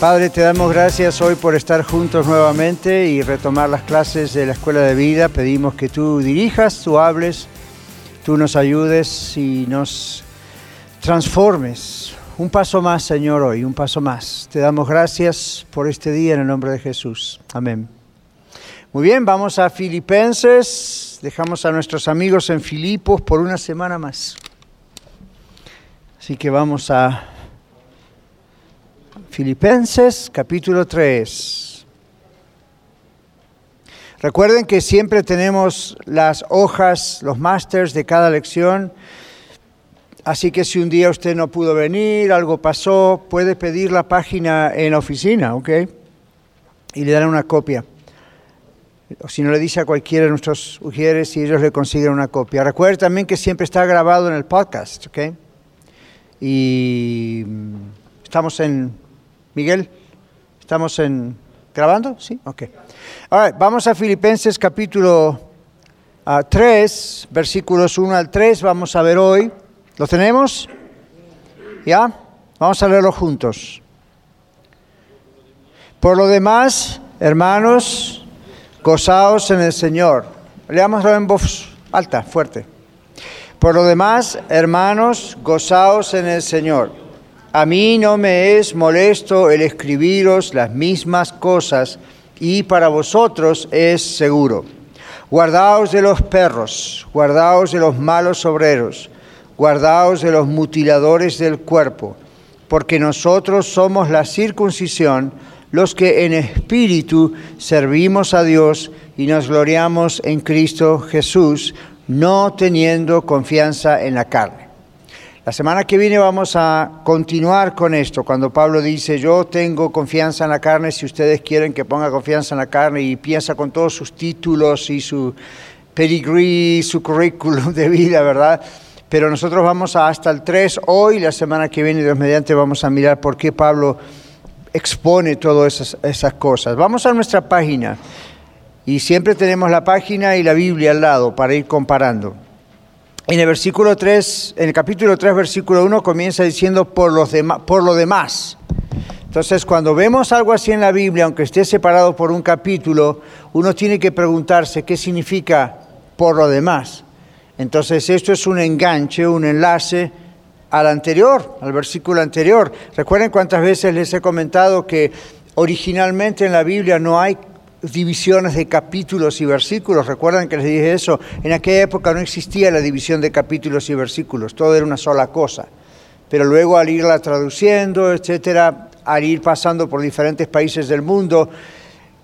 Padre, te damos gracias hoy por estar juntos nuevamente y retomar las clases de la Escuela de Vida. Pedimos que tú dirijas, tú hables, tú nos ayudes y nos transformes. Un paso más, Señor, hoy, un paso más. Te damos gracias por este día en el nombre de Jesús. Amén. Muy bien, vamos a Filipenses. Dejamos a nuestros amigos en Filipos por una semana más. Así que vamos a Filipenses capítulo 3. Recuerden que siempre tenemos las hojas, los másters de cada lección. Así que si un día usted no pudo venir, algo pasó, puede pedir la página en oficina, ¿ok? Y le dan una copia. O si no le dice a cualquiera de nuestros ujieres y ellos le consiguen una copia. Recuerde también que siempre está grabado en el podcast, ¿ok? Y estamos en Miguel, ¿estamos en, grabando? Sí, ok. All vamos a Filipenses capítulo 3, ah, versículos 1 al 3, vamos a ver hoy. ¿Lo tenemos? ¿Ya? Vamos a leerlo juntos. Por lo demás, hermanos, gozaos en el Señor. Leámoslo en voz alta, fuerte. Por lo demás, hermanos, gozaos en el Señor. A mí no me es molesto el escribiros las mismas cosas y para vosotros es seguro. Guardaos de los perros, guardaos de los malos obreros, guardaos de los mutiladores del cuerpo, porque nosotros somos la circuncisión, los que en espíritu servimos a Dios y nos gloriamos en Cristo Jesús, no teniendo confianza en la carne. La semana que viene vamos a continuar con esto, cuando Pablo dice, yo tengo confianza en la carne, si ustedes quieren que ponga confianza en la carne y piensa con todos sus títulos y su pedigree, su currículum de vida, ¿verdad? Pero nosotros vamos hasta el 3 hoy, la semana que viene, Dios mediante, vamos a mirar por qué Pablo expone todas esas cosas. Vamos a nuestra página y siempre tenemos la página y la Biblia al lado para ir comparando. En el versículo 3, en el capítulo 3, versículo 1 comienza diciendo por, los por lo demás. Entonces, cuando vemos algo así en la Biblia, aunque esté separado por un capítulo, uno tiene que preguntarse qué significa por lo demás. Entonces, esto es un enganche, un enlace al anterior, al versículo anterior. Recuerden cuántas veces les he comentado que originalmente en la Biblia no hay divisiones de capítulos y versículos. Recuerdan que les dije eso. En aquella época no existía la división de capítulos y versículos, todo era una sola cosa. Pero luego al irla traduciendo, etcétera, al ir pasando por diferentes países del mundo,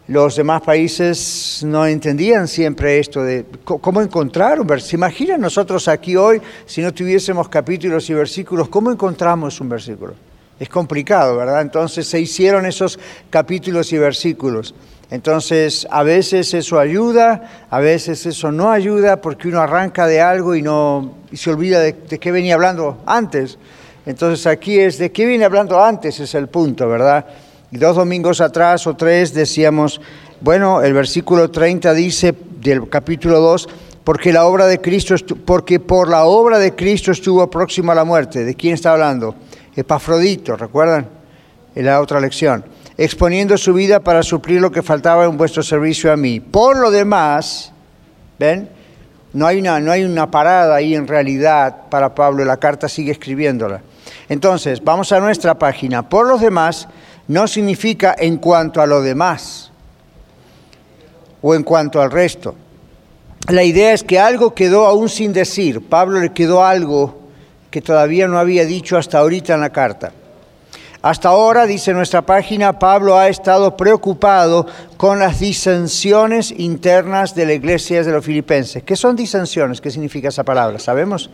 los demás países no entendían siempre esto de cómo encontrar un versículo. ¿Se imaginan nosotros aquí hoy, si no tuviésemos capítulos y versículos, cómo encontramos un versículo? Es complicado, ¿verdad? Entonces se hicieron esos capítulos y versículos. Entonces, a veces eso ayuda, a veces eso no ayuda porque uno arranca de algo y, no, se olvida de, qué venía hablando antes. Entonces, aquí es de qué viene hablando antes, es el punto, ¿verdad? Y dos domingos atrás o tres decíamos, bueno, el versículo 30 dice del capítulo 2, porque la obra de Cristo porque por la obra de Cristo estuvo próximo a la muerte. ¿De quién está hablando? Epafrodito, ¿recuerdan? En la otra lección exponiendo su vida para suplir lo que faltaba en vuestro servicio a mí. Por lo demás, ¿ven? No hay una, no hay una parada ahí en realidad para Pablo, la carta sigue escribiéndola. Entonces, vamos a nuestra página. Por los demás no significa en cuanto a lo demás o en cuanto al resto. La idea es que algo quedó aún sin decir. Pablo le quedó algo que todavía no había dicho hasta ahorita en la carta. Hasta ahora, dice nuestra página, Pablo ha estado preocupado con las disensiones internas de la iglesia de los filipenses. ¿Qué son disensiones? ¿Qué significa esa palabra? ¿Sabemos?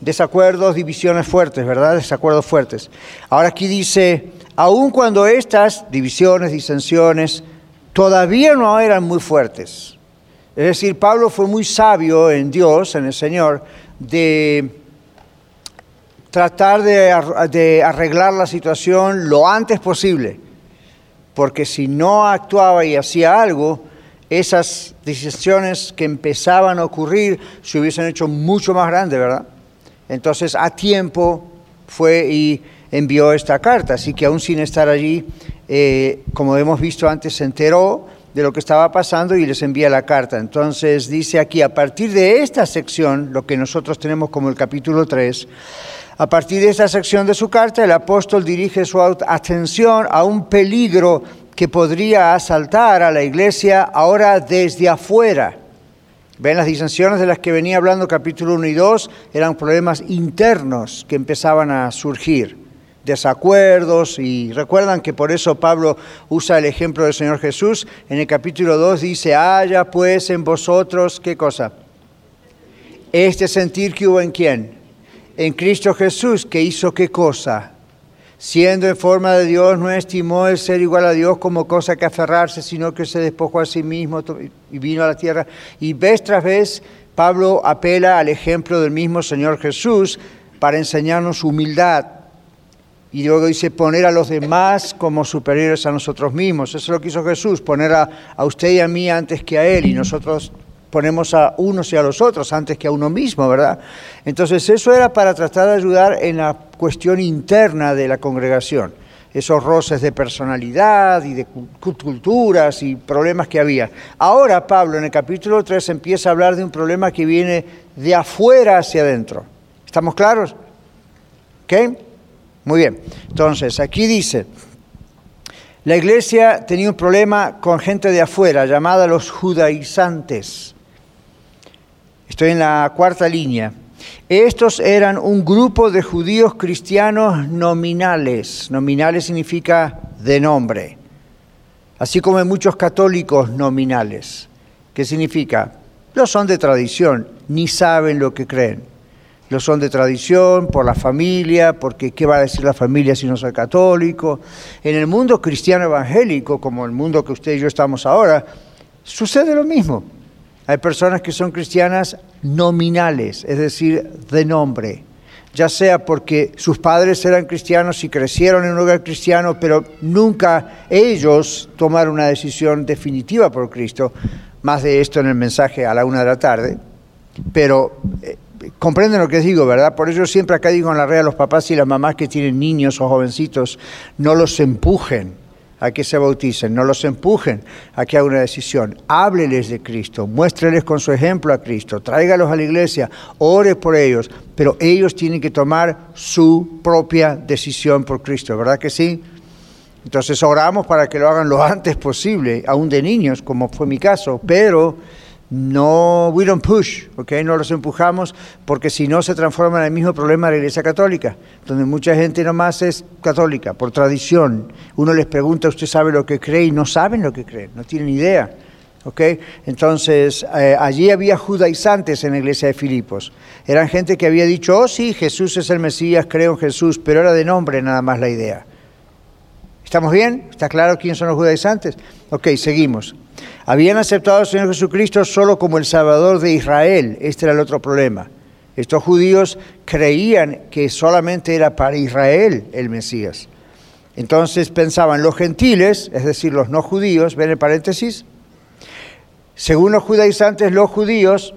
Desacuerdos, divisiones fuertes, ¿verdad? Desacuerdos fuertes. Ahora aquí dice, aun cuando estas divisiones, disensiones, todavía no eran muy fuertes. Es decir, Pablo fue muy sabio en Dios, en el Señor, de tratar de, arreglar la situación lo antes posible, porque si no actuaba y hacía algo, esas decisiones que empezaban a ocurrir se hubiesen hecho mucho más grandes, ¿verdad? Entonces, a tiempo fue y envió esta carta, así que aún sin estar allí, eh, como hemos visto antes, se enteró de lo que estaba pasando y les envía la carta. Entonces dice aquí, a partir de esta sección, lo que nosotros tenemos como el capítulo 3, a partir de esta sección de su carta, el apóstol dirige su atención a un peligro que podría asaltar a la iglesia ahora desde afuera. Ven, las disensiones de las que venía hablando capítulo 1 y 2 eran problemas internos que empezaban a surgir desacuerdos y recuerdan que por eso Pablo usa el ejemplo del Señor Jesús. En el capítulo 2 dice, haya pues en vosotros, ¿qué cosa? Este sentir que hubo en quién? En Cristo Jesús, que hizo qué cosa? Siendo en forma de Dios, no estimó el ser igual a Dios como cosa que aferrarse, sino que se despojó a sí mismo y vino a la tierra. Y vez tras vez, Pablo apela al ejemplo del mismo Señor Jesús para enseñarnos humildad, y luego dice poner a los demás como superiores a nosotros mismos. Eso es lo que hizo Jesús, poner a, usted y a mí antes que a Él. Y nosotros ponemos a unos y a los otros antes que a uno mismo, ¿verdad? Entonces eso era para tratar de ayudar en la cuestión interna de la congregación. Esos roces de personalidad y de culturas y problemas que había. Ahora Pablo en el capítulo 3 empieza a hablar de un problema que viene de afuera hacia adentro. ¿Estamos claros? ¿Ok? Muy bien, entonces aquí dice, la iglesia tenía un problema con gente de afuera llamada los judaizantes. Estoy en la cuarta línea. Estos eran un grupo de judíos cristianos nominales. Nominales significa de nombre. Así como hay muchos católicos nominales. ¿Qué significa? No son de tradición, ni saben lo que creen lo son de tradición, por la familia, porque ¿qué va a decir la familia si no soy católico? En el mundo cristiano evangélico, como el mundo que usted y yo estamos ahora, sucede lo mismo. Hay personas que son cristianas nominales, es decir, de nombre, ya sea porque sus padres eran cristianos y crecieron en un hogar cristiano, pero nunca ellos tomaron una decisión definitiva por Cristo. Más de esto en el mensaje a la una de la tarde. Pero eh, comprenden lo que digo, ¿verdad? Por eso siempre acá digo en la red a los papás y las mamás que tienen niños o jovencitos, no los empujen a que se bauticen, no los empujen a que hagan una decisión. Hábleles de Cristo, muéstreles con su ejemplo a Cristo, tráigalos a la iglesia, ore por ellos, pero ellos tienen que tomar su propia decisión por Cristo, ¿verdad que sí? Entonces oramos para que lo hagan lo antes posible, aún de niños, como fue mi caso, pero no, we don't push, ¿ok? No los empujamos porque si no se transforma en el mismo problema de la Iglesia Católica, donde mucha gente nomás es católica por tradición. Uno les pregunta, ¿usted sabe lo que cree? Y no saben lo que creen, no tienen idea, ¿ok? Entonces, eh, allí había judaizantes en la Iglesia de Filipos. Eran gente que había dicho, oh sí, Jesús es el Mesías, creo en Jesús, pero era de nombre nada más la idea. ¿Estamos bien? ¿Está claro quiénes son los judaizantes? Ok, seguimos. Habían aceptado al Señor Jesucristo solo como el Salvador de Israel. Este era el otro problema. Estos judíos creían que solamente era para Israel el Mesías. Entonces pensaban los gentiles, es decir, los no judíos, ven el paréntesis, según los judaizantes, los judíos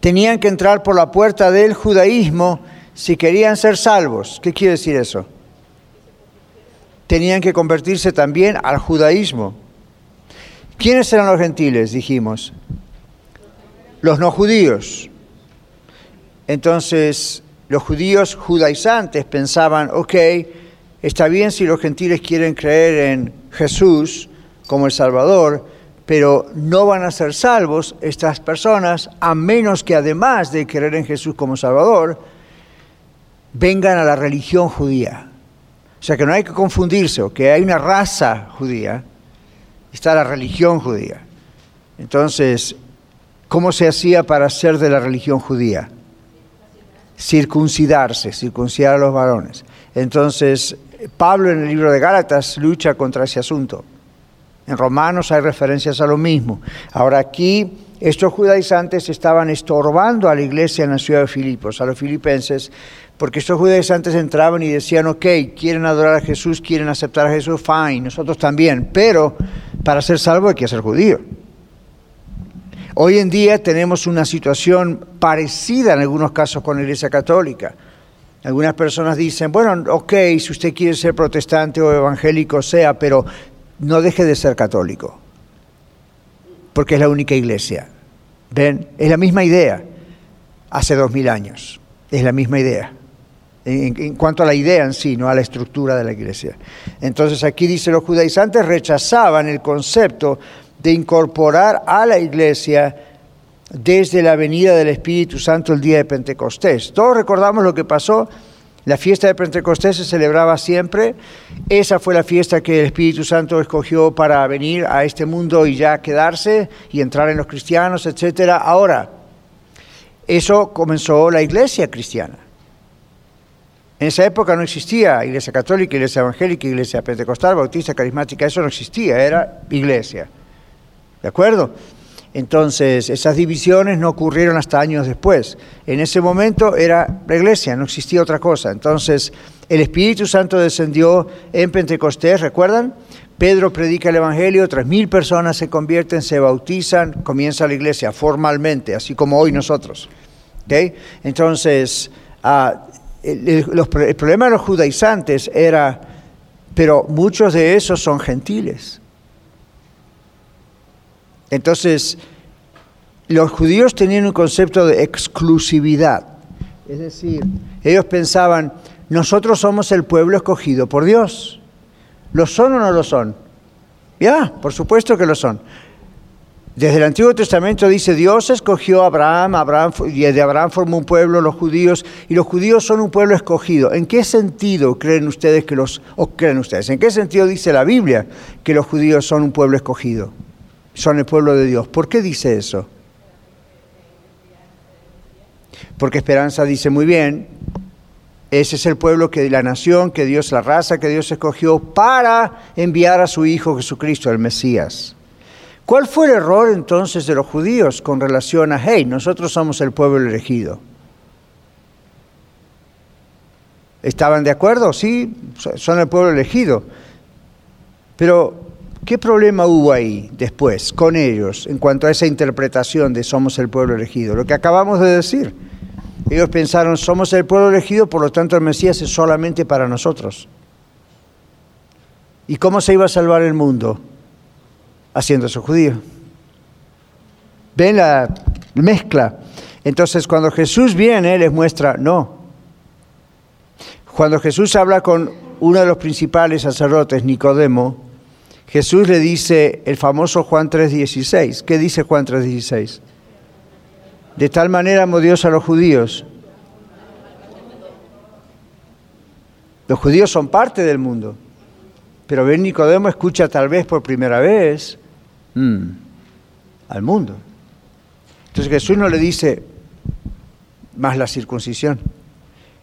tenían que entrar por la puerta del judaísmo si querían ser salvos. ¿Qué quiere decir eso? tenían que convertirse también al judaísmo. ¿Quiénes eran los gentiles? Dijimos. Los no judíos. Entonces, los judíos judaizantes pensaban, ok, está bien si los gentiles quieren creer en Jesús como el Salvador, pero no van a ser salvos estas personas a menos que además de creer en Jesús como Salvador, vengan a la religión judía. O sea que no hay que confundirse, que hay una raza judía, está la religión judía. Entonces, ¿cómo se hacía para ser de la religión judía? Circuncidarse, circuncidar a los varones. Entonces, Pablo en el libro de Gálatas lucha contra ese asunto. En Romanos hay referencias a lo mismo. Ahora aquí estos judaizantes estaban estorbando a la iglesia en la ciudad de Filipos, a los filipenses, porque estos judaizantes entraban y decían, ok, quieren adorar a Jesús, quieren aceptar a Jesús, fine, nosotros también, pero para ser salvo hay que ser judío. Hoy en día tenemos una situación parecida en algunos casos con la Iglesia Católica. Algunas personas dicen, bueno, ok, si usted quiere ser protestante o evangélico, sea, pero no deje de ser católico, porque es la única iglesia. ¿Ven? Es la misma idea hace dos mil años, es la misma idea. En, cuanto a la idea en sí, no a la estructura de la iglesia. Entonces aquí dice, los judaizantes rechazaban el concepto de incorporar a la iglesia desde la venida del Espíritu Santo el día de Pentecostés. Todos recordamos lo que pasó. La fiesta de Pentecostés se celebraba siempre. Esa fue la fiesta que el Espíritu Santo escogió para venir a este mundo y ya quedarse y entrar en los cristianos, etc. Ahora, eso comenzó la iglesia cristiana. En esa época no existía iglesia católica, iglesia evangélica, iglesia pentecostal, bautista, carismática, eso no existía, era iglesia. ¿De acuerdo? Entonces, esas divisiones no ocurrieron hasta años después. En ese momento era la iglesia, no existía otra cosa. Entonces, el Espíritu Santo descendió en Pentecostés, ¿recuerdan? Pedro predica el Evangelio, tres mil personas se convierten, se bautizan, comienza la iglesia formalmente, así como hoy nosotros. ¿Okay? Entonces, ah, el, problema de los judaizantes era, pero muchos de esos son gentiles. Entonces, los judíos tenían un concepto de exclusividad. Es decir, ellos pensaban, nosotros somos el pueblo escogido por Dios. ¿Lo son o no lo son? Ya, por supuesto que lo son. Desde el Antiguo Testamento dice, Dios escogió a Abraham, Abraham y de Abraham formó un pueblo, los judíos, y los judíos son un pueblo escogido. ¿En qué sentido creen ustedes que los, creen ustedes, en qué sentido dice la Biblia que los judíos son un pueblo escogido? son el pueblo de Dios. ¿Por qué dice eso? Porque Esperanza dice muy bien, ese es el pueblo que la nación, que Dios, la raza que Dios escogió para enviar a su Hijo Jesucristo, el Mesías. ¿Cuál fue el error entonces de los judíos con relación a, hey, nosotros somos el pueblo elegido? ¿Estaban de acuerdo? Sí, son el pueblo elegido. Pero ¿Qué problema hubo ahí después con ellos en cuanto a esa interpretación de somos el pueblo elegido? Lo que acabamos de decir. Ellos pensaron, somos el pueblo elegido, por lo tanto el Mesías es solamente para nosotros. ¿Y cómo se iba a salvar el mundo? Haciéndose judío. ¿Ven la mezcla? Entonces cuando Jesús viene, les muestra, no. Cuando Jesús habla con uno de los principales sacerdotes, Nicodemo, Jesús le dice el famoso Juan 3:16. ¿Qué dice Juan 3:16? De tal manera amó Dios a los judíos. Los judíos son parte del mundo. Pero ven Nicodemo escucha tal vez por primera vez mmm, al mundo. Entonces Jesús no le dice más la circuncisión.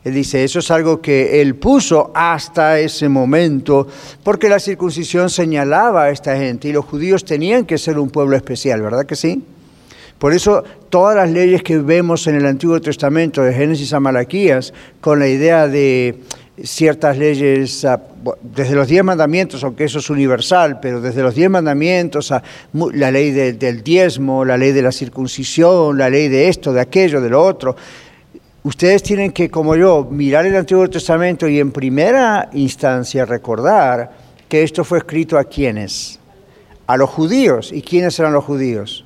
Él dice, eso es algo que él puso hasta ese momento, porque la circuncisión señalaba a esta gente y los judíos tenían que ser un pueblo especial, ¿verdad que sí? Por eso todas las leyes que vemos en el Antiguo Testamento, de Génesis a Malaquías, con la idea de ciertas leyes, desde los diez mandamientos, aunque eso es universal, pero desde los diez mandamientos a la ley del diezmo, la ley de la circuncisión, la ley de esto, de aquello, de lo otro, ustedes tienen que, como yo, mirar el Antiguo Testamento y en primera instancia recordar que esto fue escrito a quienes? A los judíos. ¿Y quiénes eran los judíos?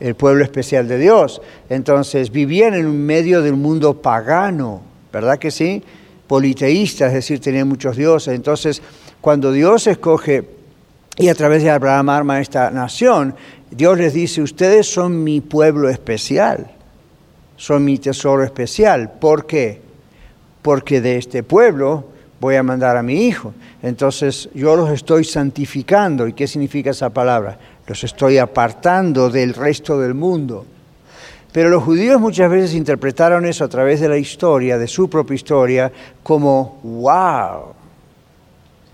El pueblo especial de Dios. Entonces vivían en medio del mundo pagano, ¿verdad que sí? Politeísta, es decir, tenían muchos dioses. Entonces, cuando Dios escoge y a través de Abraham arma esta nación, Dios les dice, ustedes son mi pueblo especial son mi tesoro especial. ¿Por qué? Porque de este pueblo voy a mandar a mi hijo. Entonces yo los estoy santificando. ¿Y qué significa esa palabra? Los estoy apartando del resto del mundo. Pero los judíos muchas veces interpretaron eso a través de la historia, de su propia historia, como, wow,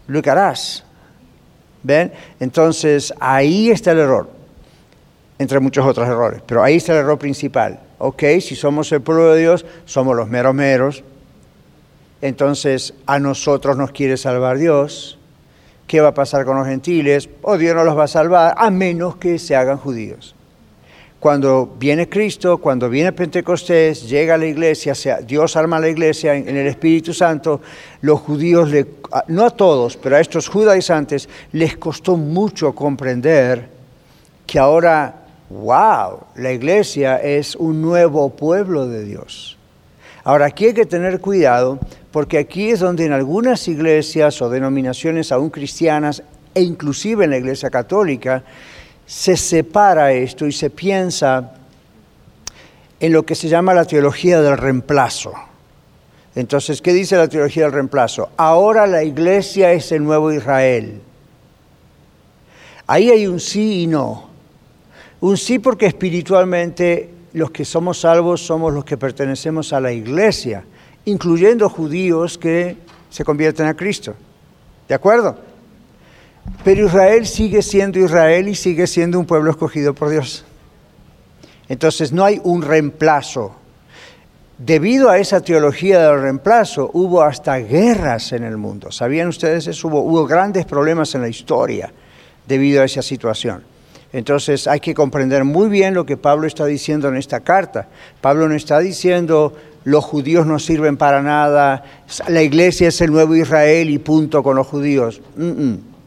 look at us. ¿Ven? Entonces, ahí está el error, entre muchos otros errores, pero ahí está el error principal. Ok, si somos el pueblo de Dios, somos los meros meros, entonces a nosotros nos quiere salvar Dios. ¿Qué va a pasar con los gentiles? O oh, Dios no los va a salvar, a menos que se hagan judíos. Cuando viene Cristo, cuando viene Pentecostés, llega a la iglesia, Dios arma la iglesia en, el Espíritu Santo, los judíos, no a todos, pero a estos judaizantes les costó mucho comprender que ahora, wow, la iglesia es un nuevo pueblo de Dios. Ahora, aquí hay que tener cuidado porque aquí es donde en algunas iglesias o denominaciones aún cristianas e inclusive en la iglesia católica, se separa esto y se piensa en lo que se llama la teología del reemplazo. Entonces, ¿qué dice la teología del reemplazo? Ahora la iglesia es el nuevo Israel. Ahí hay un sí y no. Un sí porque espiritualmente los que somos salvos somos los que pertenecemos a la iglesia, incluyendo judíos que se convierten a Cristo. ¿De acuerdo? Pero Israel sigue siendo Israel y sigue siendo un pueblo escogido por Dios. Entonces no hay un reemplazo. Debido a esa teología del reemplazo, hubo hasta guerras en el mundo. ¿Sabían ustedes eso? Hubo, grandes problemas en la historia debido a esa situación. Entonces hay que comprender muy bien lo que Pablo está diciendo en esta carta. Pablo no está diciendo los judíos no sirven para nada, la iglesia es el nuevo Israel y punto con los judíos.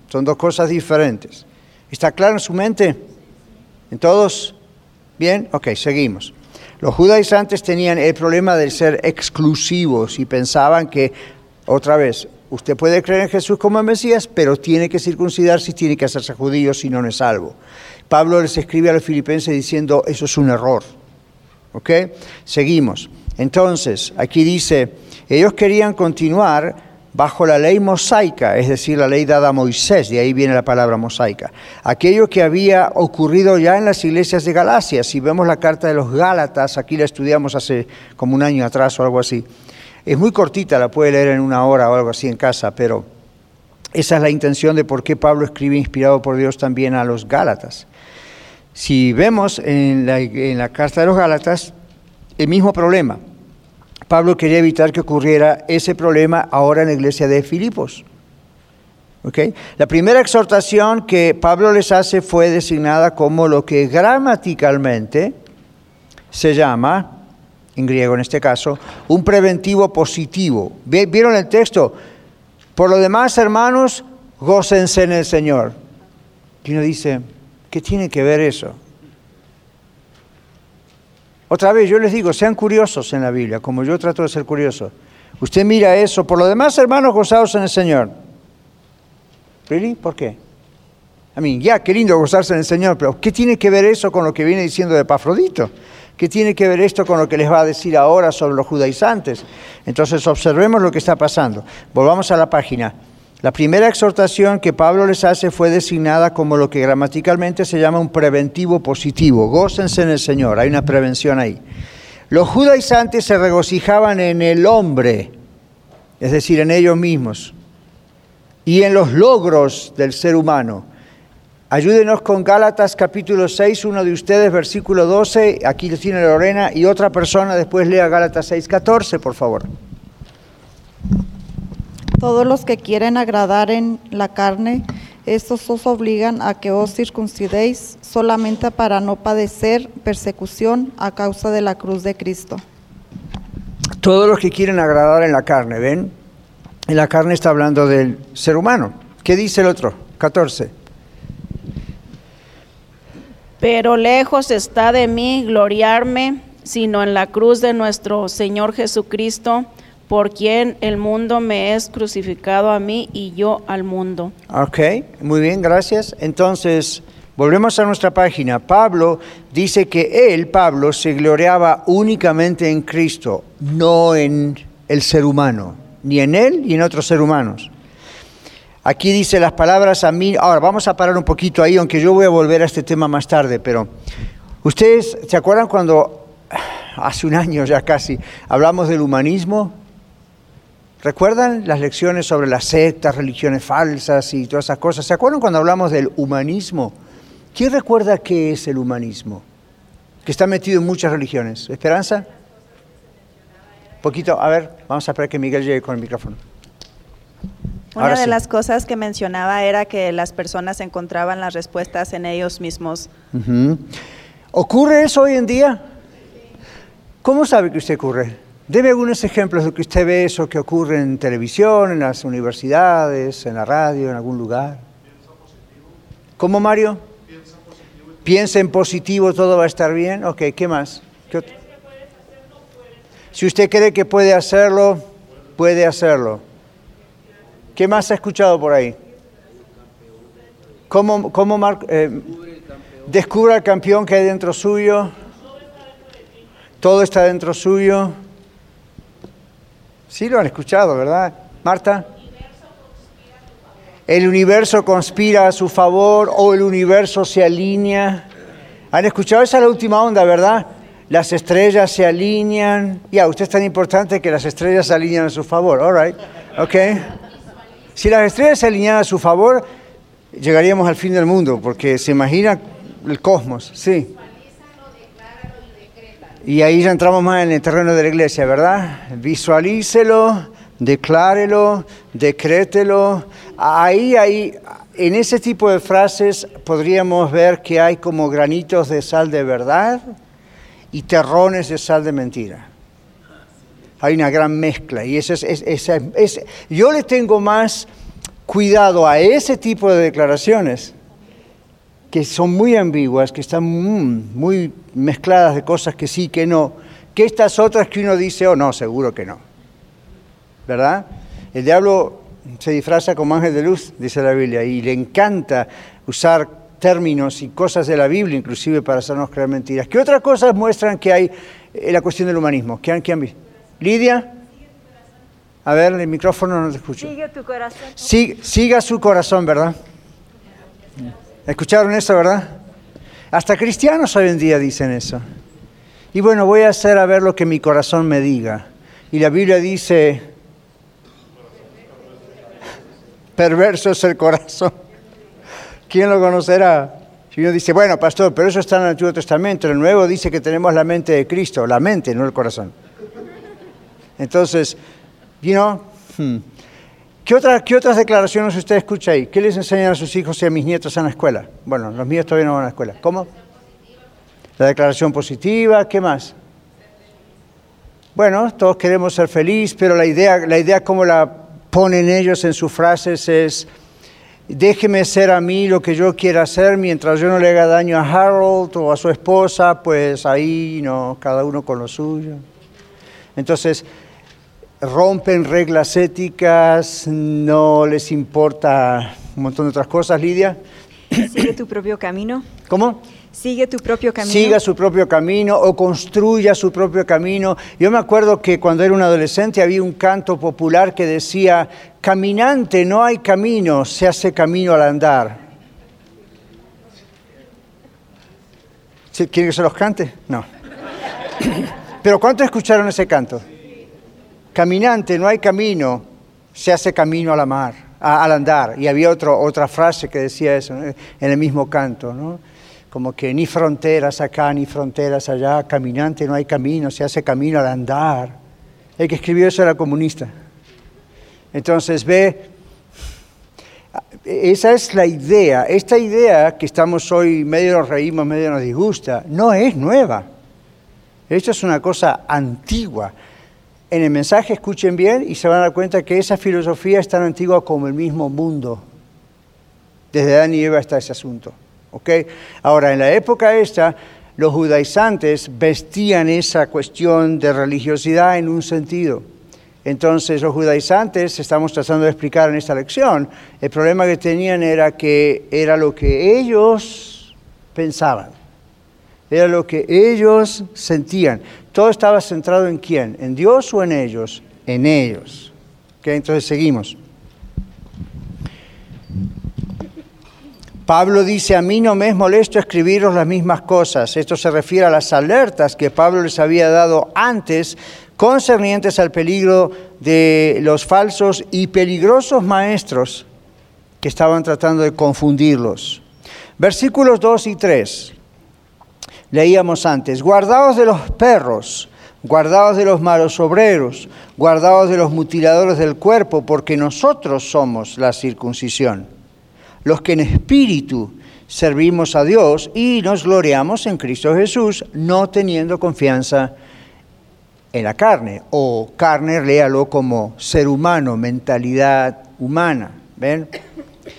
Son dos cosas diferentes. ¿Está claro en su mente? ¿En todos? ¿Bien? Ok, seguimos. Los judaizantes tenían el problema de ser exclusivos y pensaban que, otra vez, usted puede creer en Jesús como Mesías, pero tiene que circuncidarse y tiene que hacerse judío si no, no es salvo. Pablo les escribe a los filipenses diciendo, eso es un error. ¿Ok? Seguimos. Entonces, aquí dice, ellos querían continuar bajo la ley mosaica, es decir, la ley dada a Moisés, de ahí viene la palabra mosaica. Aquello que había ocurrido ya en las iglesias de Galacia, si vemos la carta de los Gálatas, aquí la estudiamos hace como un año atrás o algo así. Es muy cortita, la puede leer en una hora o algo así en casa, pero esa es la intención de por qué Pablo escribe inspirado por Dios también a los Gálatas. Si vemos en la, en la carta de los Gálatas, el mismo problema. Pablo quería evitar que ocurriera ese problema ahora en la iglesia de Filipos. La primera exhortación que Pablo les hace fue designada como lo que gramaticalmente se llama, en griego en este caso, un preventivo positivo. ¿Vieron el texto? Por lo demás, hermanos, gócense en el Señor. Y uno dice, ¿qué tiene que ver eso? Otra vez, yo les digo, sean curiosos en la Biblia, como yo trato de ser curioso. Usted mira eso. Por lo demás, hermanos, gozados en el Señor. ¿Really? ¿Por qué? A mí, ya, qué lindo gozarse en el Señor, pero ¿qué tiene que ver eso con lo que viene diciendo de Pafrodito? ¿Qué tiene que ver esto con lo que les va a decir ahora sobre los judaizantes? Entonces, observemos lo que está pasando. Volvamos a la página. La primera exhortación que Pablo les hace fue designada como lo que gramaticalmente se llama un preventivo positivo. Gócense en el Señor, hay una prevención ahí. Los judaizantes se regocijaban en el hombre, es decir, en ellos mismos, y en los logros del ser humano. Ayúdenos con Gálatas capítulo 6, uno de ustedes, versículo 12, aquí lo tiene Lorena, y otra persona después lea Gálatas 6, 14, por favor. Todos los que quieren agradar en la carne, estos os obligan a que os circuncidéis solamente para no padecer persecución a causa de la cruz de Cristo. Todos los que quieren agradar en la carne, ¿ven? En la carne está hablando del ser humano. ¿Qué dice el otro? 14. Pero lejos está de mí gloriarme, sino en la cruz de nuestro Señor Jesucristo por quien el mundo me es crucificado a mí y yo al mundo. Ok, muy bien, gracias. Entonces, volvemos a nuestra página. Pablo dice que él, Pablo, se gloriaba únicamente en Cristo, no en el ser humano, ni en él ni en otros seres humanos. Aquí dice las palabras a mí. Ahora, vamos a parar un poquito ahí, aunque yo voy a volver a este tema más tarde, pero ustedes se acuerdan cuando hace un año ya casi hablamos del humanismo? ¿Recuerdan las lecciones sobre las sectas, religiones falsas y todas esas cosas? ¿Se acuerdan cuando hablamos del humanismo? ¿Quién recuerda qué es el humanismo? Que está metido en muchas religiones. ¿Esperanza? Poquito, a ver, vamos a esperar que Miguel llegue con el micrófono. Una Ahora de sí. las cosas que mencionaba era que las personas encontraban las respuestas en ellos mismos. ¿Ocurre eso hoy en día? ¿Cómo sabe que usted ocurre? Deme algunos ejemplos de que usted ve eso que ocurre en televisión, en las universidades, en la radio, en algún lugar. ¿Cómo, Mario? Piensa en positivo, todo va a estar bien. Ok, ¿qué más? ¿Qué ot- si usted cree que puede hacerlo, puede hacerlo. ¿Qué más ha escuchado por ahí? ¿Cómo, cómo Mar- eh, descubra el campeón que hay dentro suyo? Todo está dentro suyo. Sí lo han escuchado, ¿verdad? Marta. El universo conspira a su favor o el universo se alinea. ¿Han escuchado? Esa es la última onda, ¿verdad? Las estrellas se alinean. Ya, usted es tan importante que las estrellas se alinean a su favor. All right. Si las estrellas se alinean a su favor, llegaríamos al fin del mundo, porque se imagina el cosmos. Sí. Y ahí ya entramos más en el terreno de la iglesia, ¿verdad? Visualícelo, declárelo, decrételo. Ahí, ahí, en ese tipo de frases podríamos ver que hay como granitos de sal de verdad y terrones de sal de mentira. Hay una gran mezcla y eso es, es- es- es- yo le tengo más cuidado a ese tipo de declaraciones que son muy ambiguas, que están mm, muy mezcladas de cosas que sí, que no, que estas otras que uno dice, oh no, seguro que no. ¿Verdad? El diablo se disfraza como ángel de luz, dice la Biblia, y le encanta usar términos y cosas de la Biblia, inclusive para hacernos creer mentiras. ¿Qué otras cosas muestran que hay en la cuestión del humanismo? ¿Qué han, qué han visto? ¿Lidia? A ver, el micrófono no te escucho. Sigue tu corazón. Siga su corazón, ¿verdad? ¿Escucharon eso, verdad? Hasta cristianos hoy en día dicen eso. Y bueno, voy a hacer a ver lo que mi corazón me diga. Y la Biblia dice, perverso es el corazón. ¿Quién lo conocerá? Si uno dice, bueno, pastor, pero eso está en el Antiguo Testamento, el Nuevo dice que tenemos la mente de Cristo, la mente, no el corazón. Entonces, you know, hmm. ¿Qué, otra- ¿Qué otras declaraciones usted escucha ahí? ¿Qué les enseñan a sus hijos y a mis nietos en la escuela? Bueno, los míos todavía no van a la escuela. ¿Cómo? La declaración positiva, ¿qué más? Bueno, todos queremos ser felices, pero la idea, la idea como la ponen ellos en sus frases es, déjeme ser a mí lo que yo quiera hacer mientras yo no le haga daño a Harold o a su esposa, pues ahí no, cada uno con lo suyo. Entonces, rompen reglas éticas, no les importa un montón de otras cosas, Lidia. Sigue tu propio camino. ¿Cómo? Sigue tu propio camino. Siga su propio camino o construya su propio camino. Yo me acuerdo que cuando era un adolescente había un canto popular que decía, caminante no hay camino, se hace camino al andar. ¿Quieren que se los cante? No. Pero ¿cuántos escucharon ese canto? Caminante no hay camino, se hace camino a la mar, al andar. Y había otro, otra frase que decía eso en el mismo canto, ¿no? Como que ni fronteras acá, ni fronteras allá, caminante no hay camino, se hace camino al andar. El que escribió eso era comunista. Entonces ve, esa es la idea. Esta idea que estamos hoy, medio nos reímos, medio nos disgusta, no es nueva. Esto es una cosa antigua. En el mensaje escuchen bien y se van a dar cuenta que esa filosofía es tan antigua como el mismo mundo. Desde Adán y Eva está ese asunto. ¿ok? Ahora, en la época esta, los judaizantes vestían esa cuestión de religiosidad en un sentido. Entonces, los judaizantes, estamos tratando de explicar en esta lección, el problema que tenían era que era lo que ellos pensaban, era lo que ellos sentían. Todo estaba centrado en quién, en Dios o en ellos, en ellos. ¿Ok? Entonces, seguimos. Pablo dice, a mí no me es molesto escribiros las mismas cosas. Esto se refiere a las alertas que Pablo les había dado antes concernientes al peligro de los falsos y peligrosos maestros que estaban tratando de confundirlos. Versículos 2 y 3. Leíamos antes, guardaos de los perros, guardaos de los malos obreros, guardaos de los mutiladores del cuerpo, porque nosotros somos la circuncisión, los que en espíritu servimos a Dios y nos gloriamos en Cristo Jesús, no teniendo confianza en la carne, o carne, léalo como ser humano, mentalidad humana. ¿Ven?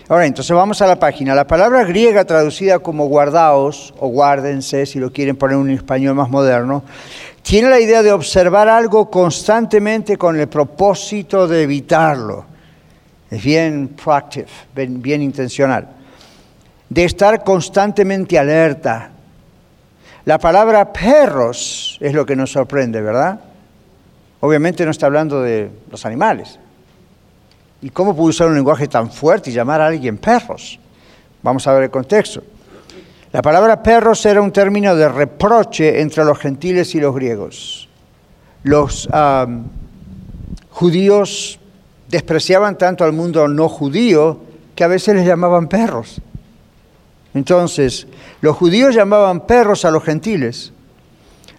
Ahora, entonces vamos a la página. La palabra griega traducida como guardaos o guárdense, si lo quieren poner en un español más moderno, tiene la idea de observar algo constantemente con el propósito de evitarlo. Es bien proactive, bien, bien intencional. De estar constantemente alerta. La palabra perros es lo que nos sorprende, ¿verdad? Obviamente no está hablando de los animales. ¿Y cómo puede usar un lenguaje tan fuerte y llamar a alguien perros? Vamos a ver el contexto. La palabra perros era un término de reproche entre los gentiles y los griegos. Los judíos despreciaban tanto al mundo no judío que a veces les llamaban perros. Entonces, los judíos llamaban perros a los gentiles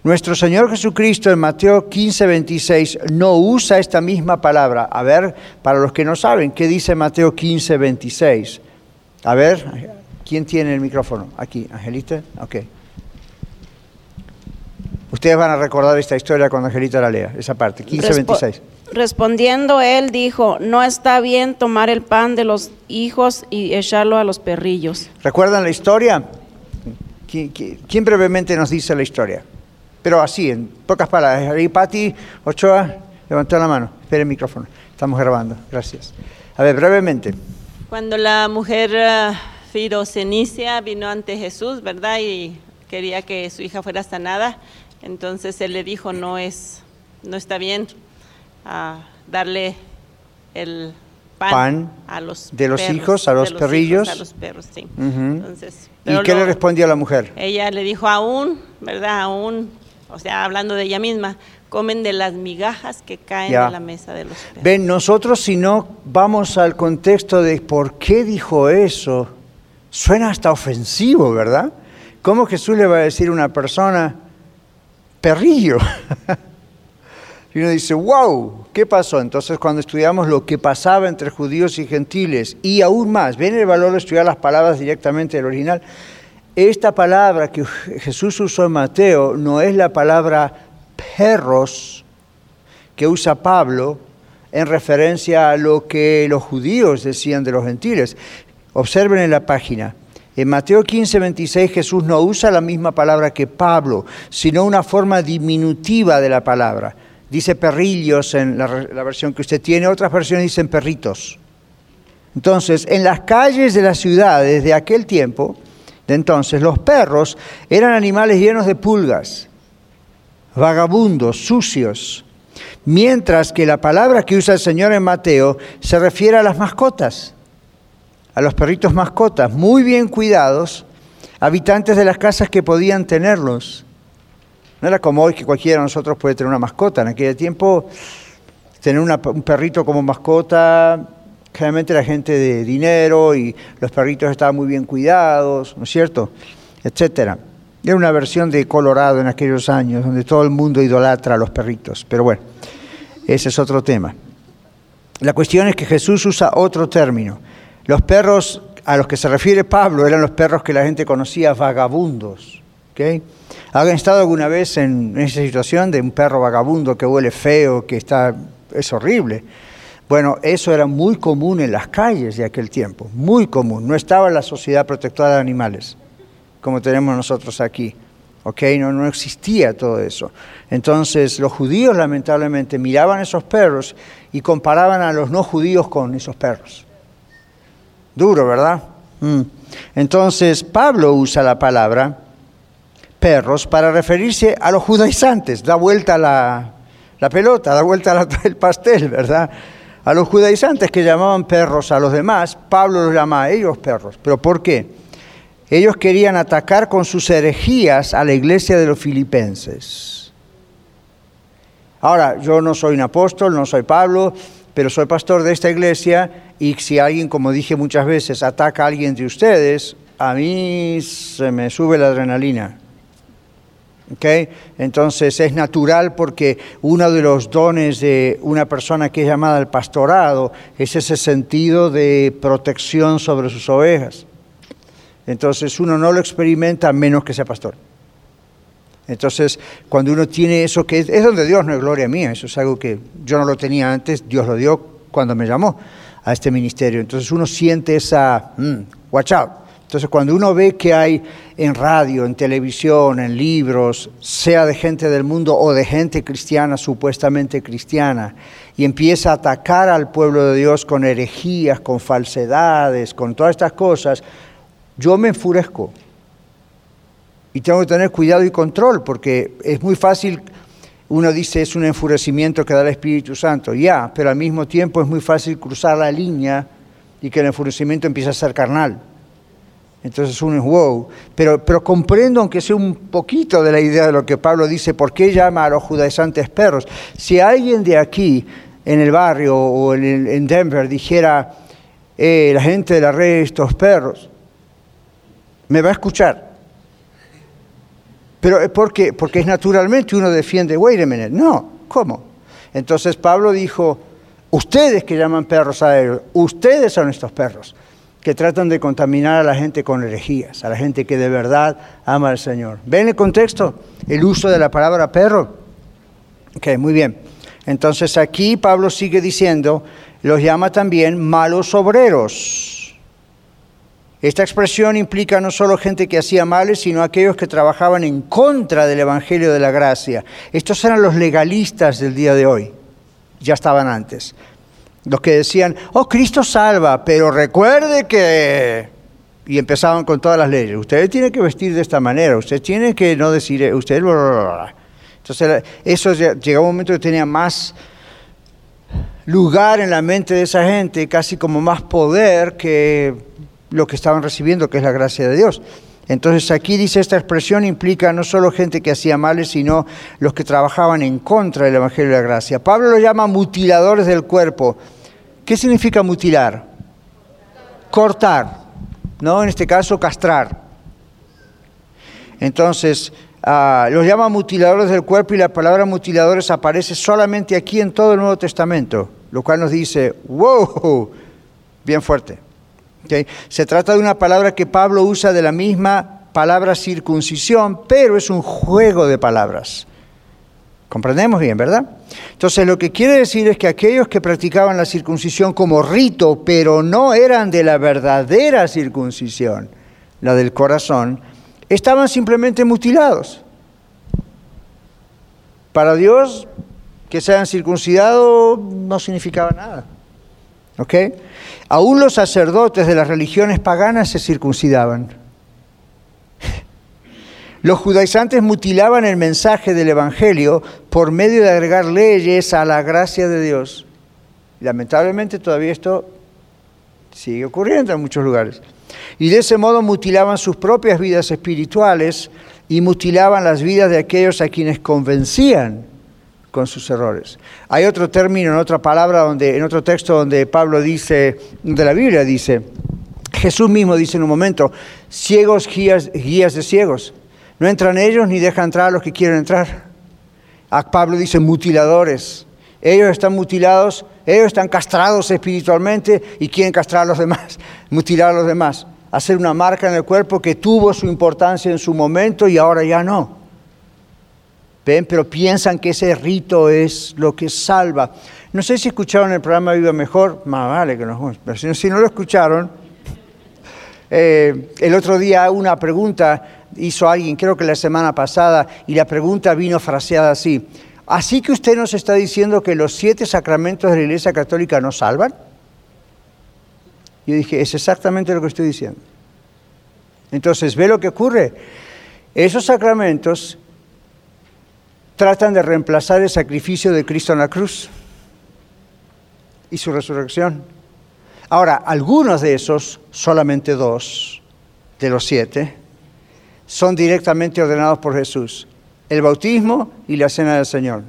nuestro Señor Jesucristo en Mateo 15, 26 no usa esta misma palabra. A ver, para los que no saben, ¿qué dice Mateo 15, 26? A ver, ¿quién tiene el micrófono? Aquí, Angelita. Ok. Ustedes van a recordar esta historia cuando Angelita la lea, esa parte, 15, 26. Respondiendo él dijo, no está bien tomar el pan de los hijos y echarlo a los perrillos. ¿Recuerdan la historia? quién brevemente nos dice la historia? Pero así, en pocas palabras. Ahí Pati Ochoa levantó la mano. Espera el micrófono. Estamos grabando. Gracias. A ver, brevemente. Cuando la mujer uh, Firocenicia vino ante Jesús, ¿verdad? Y quería que su hija fuera sanada, entonces él le dijo, no es, no está bien uh, darle el pan, a los de los hijos, a los perrillos. a los perros, sí. entonces, ¿Y qué le respondió a la mujer? Ella le dijo, aún, ¿verdad? Aún o sea, hablando de ella misma, comen de las migajas que caen de la mesa de los perros. Ven, nosotros si no vamos al contexto de por qué dijo eso, suena hasta ofensivo, ¿verdad? ¿Cómo Jesús le va a decir a una persona, perrillo? y uno dice, wow, ¿qué pasó? Entonces cuando estudiamos lo que pasaba entre judíos y gentiles, y aún más, ven el valor de estudiar las palabras directamente del original, esta palabra que Jesús usó en Mateo no es la palabra perros que usa Pablo en referencia a lo que los judíos decían de los gentiles. Observen en la página. En Mateo 15, 26 Jesús no usa la misma palabra que Pablo, sino una forma diminutiva de la palabra. Dice perrillos en la, la versión que usted tiene, otras versiones dicen perritos. Entonces, en las calles de las ciudades de aquel tiempo, entonces, los perros eran animales llenos de pulgas, vagabundos, sucios, mientras que la palabra que usa el Señor en Mateo se refiere a las mascotas, a los perritos mascotas, muy bien cuidados, habitantes de las casas que podían tenerlos. No era como hoy que cualquiera de nosotros puede tener una mascota. En aquel tiempo, tener un perrito como mascota generalmente la gente de dinero y los perritos estaban muy bien cuidados, ¿no es cierto? Etcétera. Era una versión de Colorado en aquellos años, donde todo el mundo idolatra a los perritos. Pero bueno, ese es otro tema. La cuestión es que Jesús usa otro término. Los perros a los que se refiere Pablo eran los perros que la gente conocía vagabundos. ¿okay? ¿Han estado alguna vez en esa situación de un perro vagabundo que huele feo, que está, es horrible? Bueno, eso era muy común en las calles de aquel tiempo, muy común. No estaba la sociedad protectora de animales, como tenemos nosotros aquí. ¿ok? No, existía todo eso. Entonces los judíos lamentablemente miraban esos perros y comparaban a los no judíos con esos perros. Duro, ¿verdad? Mm. Entonces Pablo usa la palabra perros para referirse a los judaizantes, da vuelta la, la pelota, da vuelta el pastel, ¿verdad? A los judaizantes que llamaban perros a los demás, Pablo los llama a ellos perros. ¿Pero por qué? Ellos querían atacar con sus herejías a la iglesia de los filipenses. Ahora, yo no soy un apóstol, no soy Pablo, pero soy pastor de esta iglesia y si alguien, como dije muchas veces, ataca a alguien de ustedes, a mí se me sube la adrenalina. ¿Okay? Entonces es natural porque uno de los dones de una persona que es llamada el pastorado es ese sentido de protección sobre sus ovejas. Entonces uno no lo experimenta a menos que sea pastor. Entonces, cuando uno tiene eso, que es, es, donde Dios no es gloria mía, eso es algo que yo no lo tenía antes, Dios lo dio cuando me llamó a este ministerio. Entonces uno siente esa, mm, watch out. Entonces cuando uno ve que hay en radio, en televisión, en libros, sea de gente del mundo o de gente cristiana, supuestamente cristiana, y empieza a atacar al pueblo de Dios con herejías, con falsedades, con todas estas cosas, yo me enfurezco. Y tengo que tener cuidado y control, porque es muy fácil, uno dice es un enfurecimiento que da el Espíritu Santo, ya, pero al mismo tiempo es muy fácil cruzar la línea y que el enfurecimiento empiece a ser carnal. Entonces uno es wow, pero, pero comprendo aunque sea un poquito de la idea de lo que Pablo dice, ¿por qué llama a los judaizantes perros? Si alguien de aquí, en el barrio o en, en Denver, dijera, eh, la gente de la red, estos perros, me va a escuchar. Pero ¿por qué? Porque es naturalmente uno defiende, wait a minute, no, ¿cómo? Entonces Pablo dijo, ustedes que llaman perros a ellos, ustedes son estos perros que tratan de contaminar a la gente con herejías, a la gente que de verdad ama al Señor. ¿Ven el contexto? El uso de la palabra perro. Ok, muy bien. Entonces aquí Pablo sigue diciendo, los llama también malos obreros. Esta expresión implica no solo gente que hacía males, sino aquellos que trabajaban en contra del Evangelio de la Gracia. Estos eran los legalistas del día de hoy, ya estaban antes. Los que decían, oh, Cristo salva, pero recuerde que... Y empezaban con todas las leyes. Usted tiene que vestir de esta manera, usted tiene que no decir, usted... Entonces, eso llegaba un momento que tenía más lugar en la mente de esa gente, casi como más poder que lo que estaban recibiendo, que es la gracia de Dios. Entonces aquí dice esta expresión implica no solo gente que hacía males, sino los que trabajaban en contra del Evangelio de la Gracia. Pablo lo llama mutiladores del cuerpo. ¿Qué significa mutilar? Cortar, ¿no? En este caso, castrar. Entonces, uh, los llama mutiladores del cuerpo y la palabra mutiladores aparece solamente aquí en todo el Nuevo Testamento, lo cual nos dice, wow, bien fuerte. ¿Okay? Se trata de una palabra que Pablo usa de la misma palabra circuncisión, pero es un juego de palabras. Comprendemos bien, ¿verdad? Entonces lo que quiere decir es que aquellos que practicaban la circuncisión como rito, pero no eran de la verdadera circuncisión, la del corazón, estaban simplemente mutilados. Para Dios, que sean circuncidados no significaba nada. ¿Ok? Aún los sacerdotes de las religiones paganas se circuncidaban. Los judaizantes mutilaban el mensaje del Evangelio por medio de agregar leyes a la gracia de Dios. Lamentablemente todavía esto sigue ocurriendo en muchos lugares. Y de ese modo mutilaban sus propias vidas espirituales y mutilaban las vidas de aquellos a quienes convencían con sus errores. Hay otro término en otra palabra, donde, en otro texto donde Pablo dice, de la Biblia dice, Jesús mismo dice en un momento, ciegos guías, guías de ciegos. No entran ellos ni dejan entrar a los que quieren entrar. Pablo dice mutiladores. Ellos están mutilados, ellos están castrados espiritualmente y quieren castrar a los demás, mutilar a los demás, hacer una marca en el cuerpo que tuvo su importancia en su momento y ahora ya no. Pero piensan que ese rito es lo que salva. No sé si escucharon el programa Viva Mejor, más vale que no, pero si no, lo escucharon, eh, el otro día una pregunta hizo alguien, creo que la semana pasada, y la pregunta vino fraseada así. ¿Así que usted nos está diciendo que los siete sacramentos de la Iglesia Católica no salvan? Yo dije, es exactamente lo que estoy diciendo. Entonces, ve lo que ocurre. Esos sacramentos tratan de reemplazar el sacrificio de Cristo en la cruz y su resurrección. Ahora, algunos de esos, solamente dos de los siete, son directamente ordenados por Jesús. El bautismo y la cena del Señor.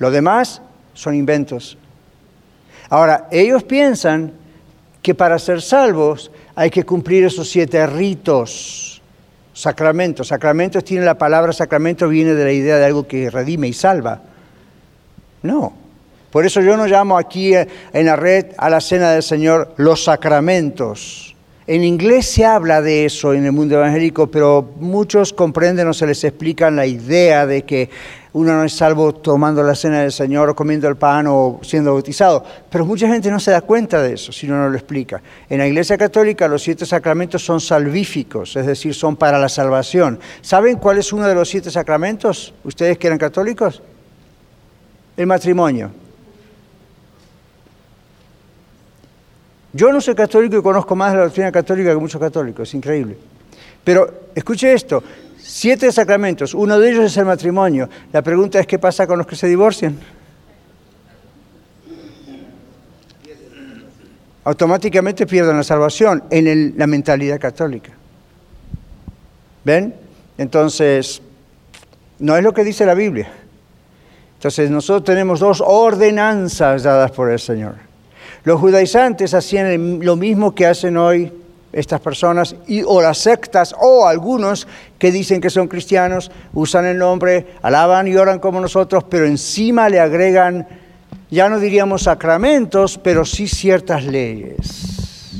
Lo demás son inventos. Ahora, ellos piensan que para ser salvos hay que cumplir esos siete ritos, sacramentos. Sacramentos tiene la palabra sacramento, viene de la idea de algo que redime y salva. No. Por eso yo no llamo aquí eh, en la red a la cena del Señor los sacramentos. En inglés se habla de eso en el mundo evangélico, pero muchos comprenden o se les explica la idea de que uno no es salvo tomando la cena del Señor o comiendo el pan o siendo bautizado. Pero mucha gente no se da cuenta de eso si uno no lo explica. En la Iglesia Católica los siete sacramentos son salvíficos, es decir, son para la salvación. ¿Saben cuál es uno de los siete sacramentos? ¿Ustedes que eran católicos? El matrimonio. Yo no soy católico y conozco más de la doctrina católica que muchos católicos, es increíble. Pero escuche esto, siete sacramentos, uno de ellos es el matrimonio. La pregunta es, ¿qué pasa con los que se divorcian? Automáticamente pierden la salvación en la mentalidad católica. ¿Ven? Entonces, no es lo que dice la Biblia. Entonces, nosotros tenemos dos ordenanzas dadas por el Señor. Los judaizantes hacían lo mismo que hacen hoy estas personas, o las sectas, o algunos que dicen que son cristianos, usan el nombre, alaban y oran como nosotros, pero encima le agregan, ya no diríamos sacramentos, pero sí ciertas leyes,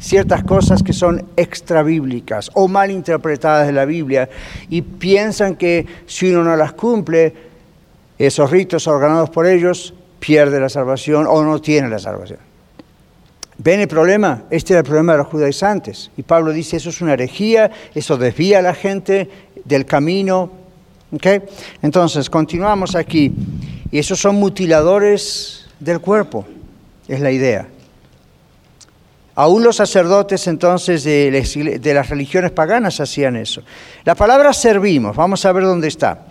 ciertas cosas que son extra bíblicas o mal interpretadas de la Biblia, y piensan que si uno no las cumple, esos ritos ordenados por ellos, pierde la salvación o no tiene la salvación. ¿Ven el problema? Este era el problema de los judaizantes. Y Pablo dice, eso es una herejía, eso desvía a la gente del camino. ¿Okay? Entonces, continuamos aquí. Y esos son mutiladores del cuerpo, es la idea. Aún los sacerdotes entonces de, las religiones paganas hacían eso. La palabra servimos, vamos a ver dónde está.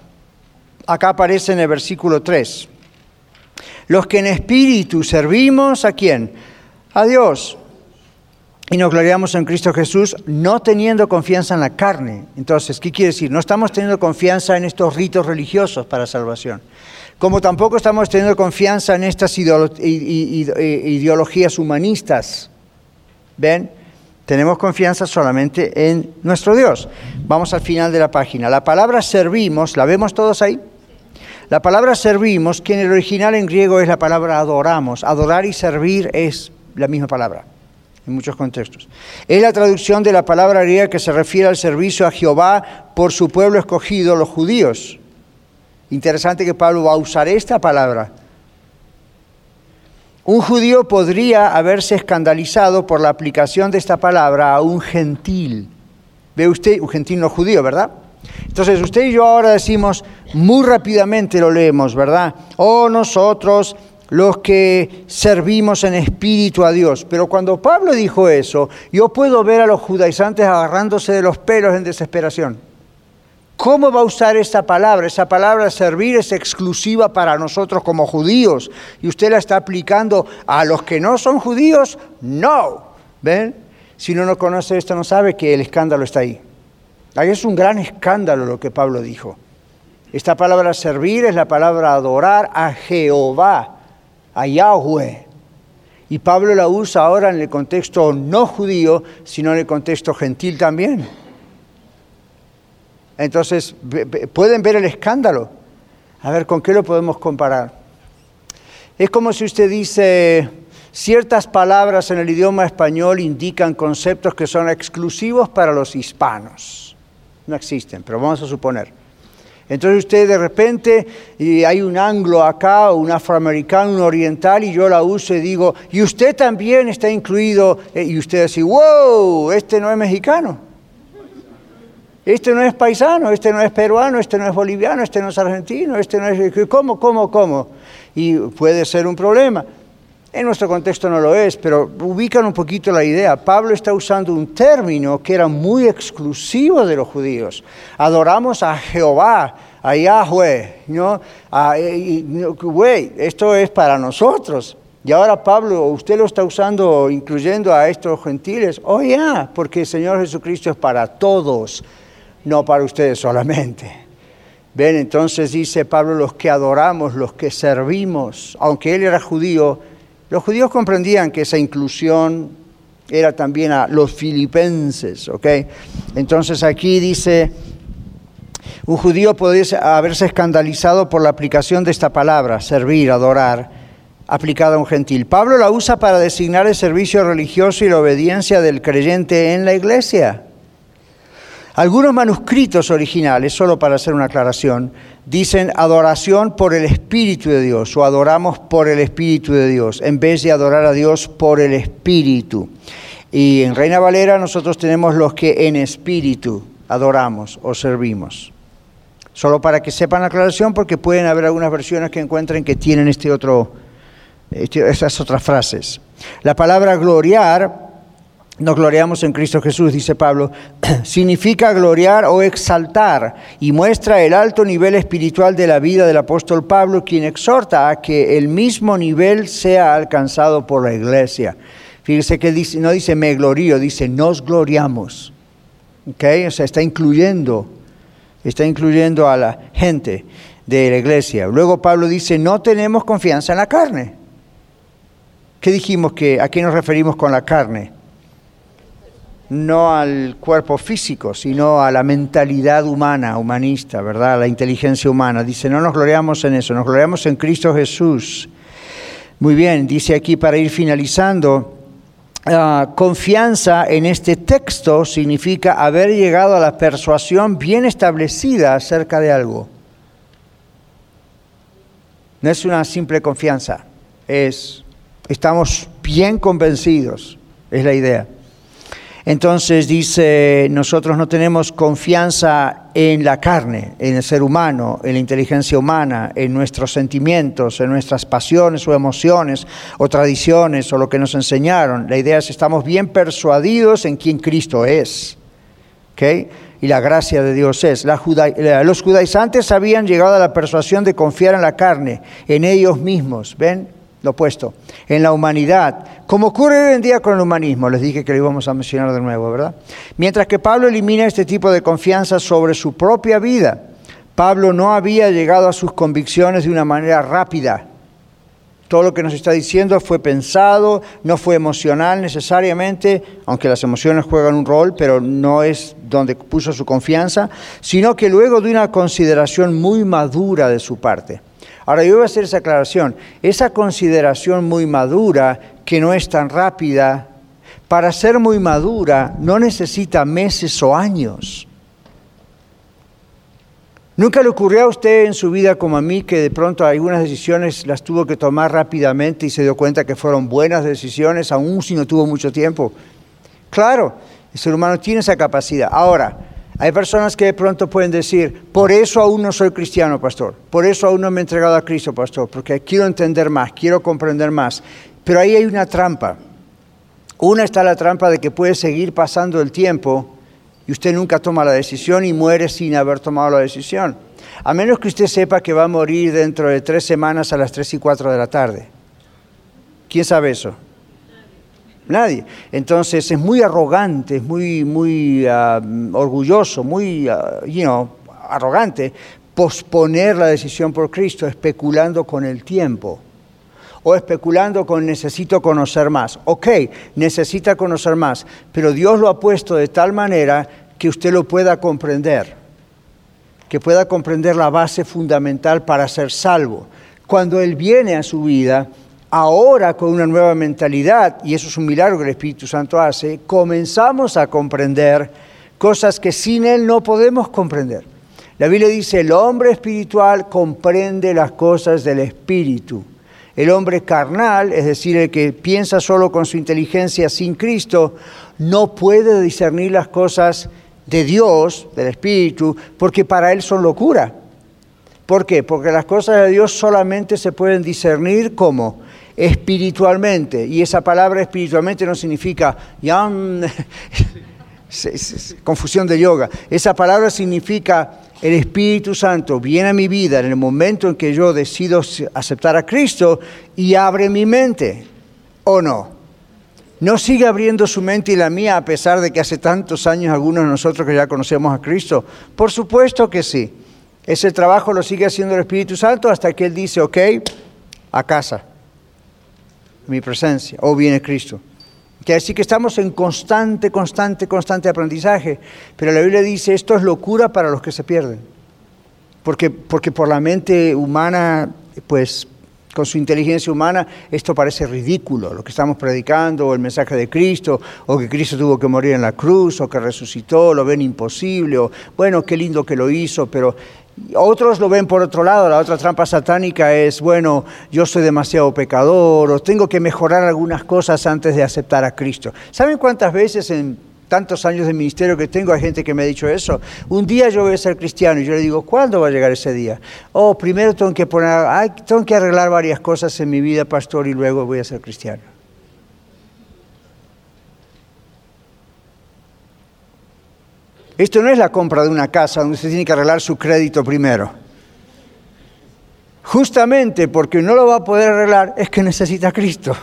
Acá aparece en el versículo 3. Los que en espíritu servimos a quién? A Dios. Y nos gloriamos en Cristo Jesús no teniendo confianza en la carne. Entonces, ¿qué quiere decir? No estamos teniendo confianza en estos ritos religiosos para salvación. Como tampoco estamos teniendo confianza en estas ideologías humanistas. ¿Ven? Tenemos confianza solamente en nuestro Dios. Vamos al final de la página. La palabra servimos, ¿la vemos todos ahí? La palabra servimos, que en el original en griego es la palabra adoramos. Adorar y servir es la misma palabra en muchos contextos. Es la traducción de la palabra griega que se refiere al servicio a Jehová por su pueblo escogido, los judíos. Interesante que Pablo va a usar esta palabra. Un judío podría haberse escandalizado por la aplicación de esta palabra a un gentil. Ve usted, un gentil no judío, ¿verdad? Entonces usted y yo ahora decimos, muy rápidamente lo leemos, ¿verdad? Oh, nosotros los que servimos en espíritu a Dios. Pero cuando Pablo dijo eso, yo puedo ver a los judaizantes agarrándose de los pelos en desesperación. ¿Cómo va a usar esa palabra? Esa palabra servir es exclusiva para nosotros como judíos. ¿Y usted la está aplicando a los que no son judíos? No. ¿Ven? Si uno no conoce esto, no sabe que el escándalo está ahí. Ahí es un gran escándalo lo que Pablo dijo. Esta palabra servir es la palabra adorar a Jehová, a Yahweh. Y Pablo la usa ahora en el contexto no judío, sino en el contexto gentil también. Entonces, pueden ver el escándalo. A ver, ¿con qué lo podemos comparar? Es como si usted dice, ciertas palabras en el idioma español indican conceptos que son exclusivos para los hispanos. No existen, pero vamos a suponer. Entonces usted de repente, y hay un anglo acá, un afroamericano, un oriental, y yo la uso y digo, y usted también está incluido, eh, y usted dice, wow, este no es mexicano, este no es paisano, este no es peruano, este no es boliviano, este no es argentino, este no es... ¿Cómo, cómo, cómo? Y puede ser un problema. En nuestro contexto no lo es, pero ubican un poquito la idea. Pablo está usando un término que era muy exclusivo de los judíos. Adoramos a Jehová, a Yahweh, ¿no? esto es para nosotros. Y ahora Pablo, usted lo está usando incluyendo a estos gentiles. Oh, ya, porque el Señor Jesucristo es para todos, no para ustedes solamente. Ven, entonces dice Pablo, los que adoramos, los que servimos, aunque él era judío, los judíos comprendían que esa inclusión era también a los filipenses, ¿ok? Entonces aquí dice, un judío podría haberse escandalizado por la aplicación de esta palabra, servir, adorar, aplicada a un gentil. Pablo la usa para designar el servicio religioso y la obediencia del creyente en la iglesia. Algunos manuscritos originales, solo para hacer una aclaración, dicen adoración por el Espíritu de Dios o adoramos por el Espíritu de Dios, en vez de adorar a Dios por el Espíritu. Y en Reina Valera nosotros tenemos los que en espíritu adoramos o servimos. Solo para que sepan la aclaración, porque pueden haber algunas versiones que encuentren que tienen este otro, este, estas otras frases. La palabra gloriar nos gloriamos en Cristo Jesús, dice Pablo, significa gloriar o exaltar y muestra el alto nivel espiritual de la vida del apóstol Pablo, quien exhorta a que el mismo nivel sea alcanzado por la iglesia. Fíjese que no dice me glorío, dice nos gloriamos. ¿Okay? O sea, está incluyendo, está incluyendo a la gente de la iglesia. Luego Pablo dice, no tenemos confianza en la carne. ¿Qué dijimos que a qué nos referimos con la carne? No al cuerpo físico, sino a la mentalidad humana, humanista, ¿verdad? A la inteligencia humana. Dice, no nos gloriamos en eso, nos gloriamos en Cristo Jesús. Muy bien, dice aquí para ir finalizando, ah, confianza en este texto significa haber llegado a la persuasión bien establecida acerca de algo. No es una simple confianza, es, estamos bien convencidos, es la idea. Entonces dice, nosotros no tenemos confianza en la carne, en el ser humano, en la inteligencia humana, en nuestros sentimientos, en nuestras pasiones o emociones o tradiciones o lo que nos enseñaron. La idea es estamos bien persuadidos en quién Cristo es. Y la gracia de Dios es. los judaizantes habían llegado a la persuasión de confiar en la carne, en ellos mismos. ¿Ven? Lo opuesto, en la humanidad, como ocurre hoy en día con el humanismo, les dije que lo íbamos a mencionar de nuevo, ¿verdad? Mientras que Pablo elimina este tipo de confianza sobre su propia vida, Pablo no había llegado a sus convicciones de una manera rápida. Todo lo que nos está diciendo fue pensado, no fue emocional necesariamente, aunque las emociones juegan un rol, pero no es donde puso su confianza, sino que luego de una consideración muy madura de su parte. Ahora yo voy a hacer esa aclaración. Esa consideración muy madura, que no es tan rápida, para ser muy madura no necesita meses o años. ¿Nunca le ocurrió a usted en su vida como a mí que de pronto algunas decisiones las tuvo que tomar rápidamente y se dio cuenta que fueron buenas decisiones, aun si no tuvo mucho tiempo? Claro, el ser humano tiene esa capacidad. Ahora, hay personas que de pronto pueden decir, por eso aún no soy cristiano, pastor, por eso aún no me he entregado a Cristo, pastor, porque quiero entender más, quiero comprender más. Pero ahí hay una trampa. Una está la trampa de que puede seguir pasando el tiempo y usted nunca toma la decisión y muere sin haber tomado la decisión. A menos que usted sepa que va a morir dentro de tres semanas a las tres y cuatro de la tarde. ¿Quién sabe eso? Nadie. Entonces es muy arrogante, es muy, muy ah, orgulloso, muy, know, arrogante posponer la decisión por Cristo especulando con el tiempo o especulando con necesito conocer más. Ok, necesita conocer más, pero Dios lo ha puesto de tal manera que usted lo pueda comprender, que pueda comprender la base fundamental para ser salvo. Cuando Él viene a su vida, ahora con una nueva mentalidad, y eso es un milagro que el Espíritu Santo hace, comenzamos a comprender cosas que sin Él no podemos comprender. La Biblia dice, el hombre espiritual comprende las cosas del Espíritu. El hombre carnal, es decir, el que piensa solo con su inteligencia sin Cristo, no puede discernir las cosas de Dios, del Espíritu, porque para él son locura. ¿Por qué? Porque las cosas de Dios solamente se pueden discernir como espiritualmente. Y esa palabra espiritualmente no significa confusión de yoga. Esa palabra significa el Espíritu Santo viene a mi vida en el momento en que yo decido aceptar a Cristo y abre mi mente. ¿O no? ¿No sigue abriendo su mente y la mía a pesar de que hace tantos años algunos de nosotros que ya conocemos a Cristo? Por supuesto que sí. Ese trabajo lo sigue haciendo el Espíritu Santo hasta que Él dice, ok, a casa, mi presencia, o viene Cristo. Que así que estamos en constante, constante, constante aprendizaje. Pero la Biblia dice, esto es locura para los que se pierden. Porque, porque por la mente humana, pues con su inteligencia humana, esto parece ridículo, lo que estamos predicando, o el mensaje de Cristo, o que Cristo tuvo que morir en la cruz, o que resucitó, lo ven imposible, o bueno, qué lindo que lo hizo, pero otros lo ven por otro lado, la otra trampa satánica es, bueno, yo soy demasiado pecador o tengo que mejorar algunas cosas antes de aceptar a Cristo. ¿Saben cuántas veces en tantos años de ministerio que tengo hay gente que me ha dicho eso? Un día yo voy a ser cristiano y yo le digo, ¿cuándo va a llegar ese día? Oh, primero tengo que poner, tengo que arreglar varias cosas en mi vida, pastor, y luego voy a ser cristiano. Esto no es la compra de una casa donde usted tiene que arreglar su crédito primero. Justamente porque no lo va a poder arreglar es que necesita Cristo.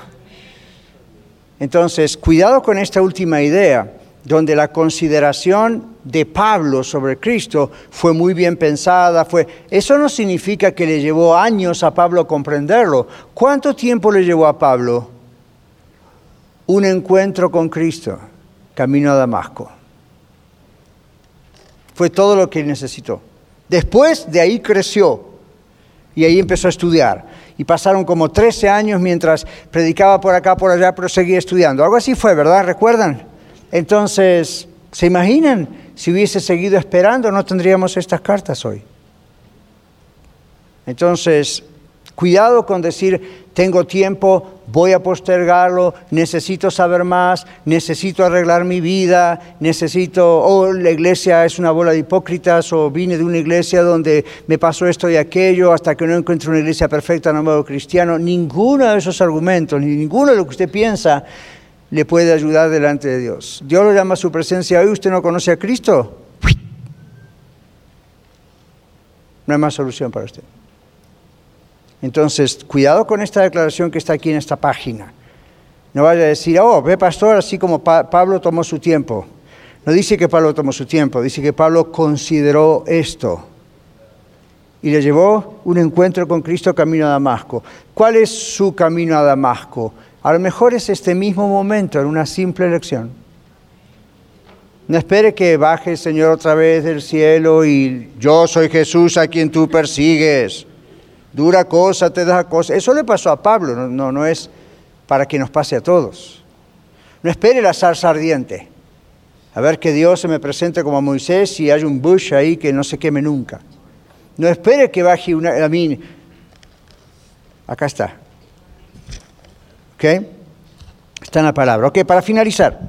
Entonces, cuidado con esta última idea, donde la consideración de Pablo sobre Cristo fue muy bien pensada, fue eso no significa que le llevó años a Pablo comprenderlo. ¿Cuánto tiempo le llevó a Pablo? Un encuentro con Cristo, camino a Damasco. Fue todo lo que necesitó. Después de ahí creció y ahí empezó a estudiar. Y pasaron como 13 años mientras predicaba por acá, por allá, pero seguía estudiando. Algo así fue, ¿verdad? ¿Recuerdan? Entonces, ¿se imaginan? Si hubiese seguido esperando, no tendríamos estas cartas hoy. Entonces, cuidado con decir, tengo tiempo, voy a postergarlo, necesito saber más, necesito arreglar mi vida, necesito, oh, la iglesia es una bola de hipócritas, o vine de una iglesia donde me pasó esto y aquello, hasta que no encuentro una iglesia perfecta, no me hago cristiano. Ninguno de esos argumentos, ni ninguno de lo que usted piensa, le puede ayudar delante de Dios. Dios lo llama a su presencia hoy, usted no conoce a Cristo. No hay más solución para usted. Entonces, cuidado con esta declaración que está aquí en esta página. No vaya a decir, oh, ve pastor, así como Pablo tomó su tiempo. No dice que Pablo tomó su tiempo, dice que Pablo consideró esto y le llevó un encuentro con Cristo camino a Damasco. ¿Cuál es su camino a Damasco? A lo mejor es este mismo momento, en una simple elección. No espere que baje el Señor otra vez del cielo y yo soy Jesús a quien tú persigues dura cosa te da cosa. Eso le pasó a Pablo, no, no, es para que nos pase a todos. No espere la zarza ardiente. A ver que Dios se me presente como a Moisés y hay un bush ahí que no se queme nunca. No espere que baje una... A mí, acá está. ¿Ok? Está en la palabra. Ok, para finalizar.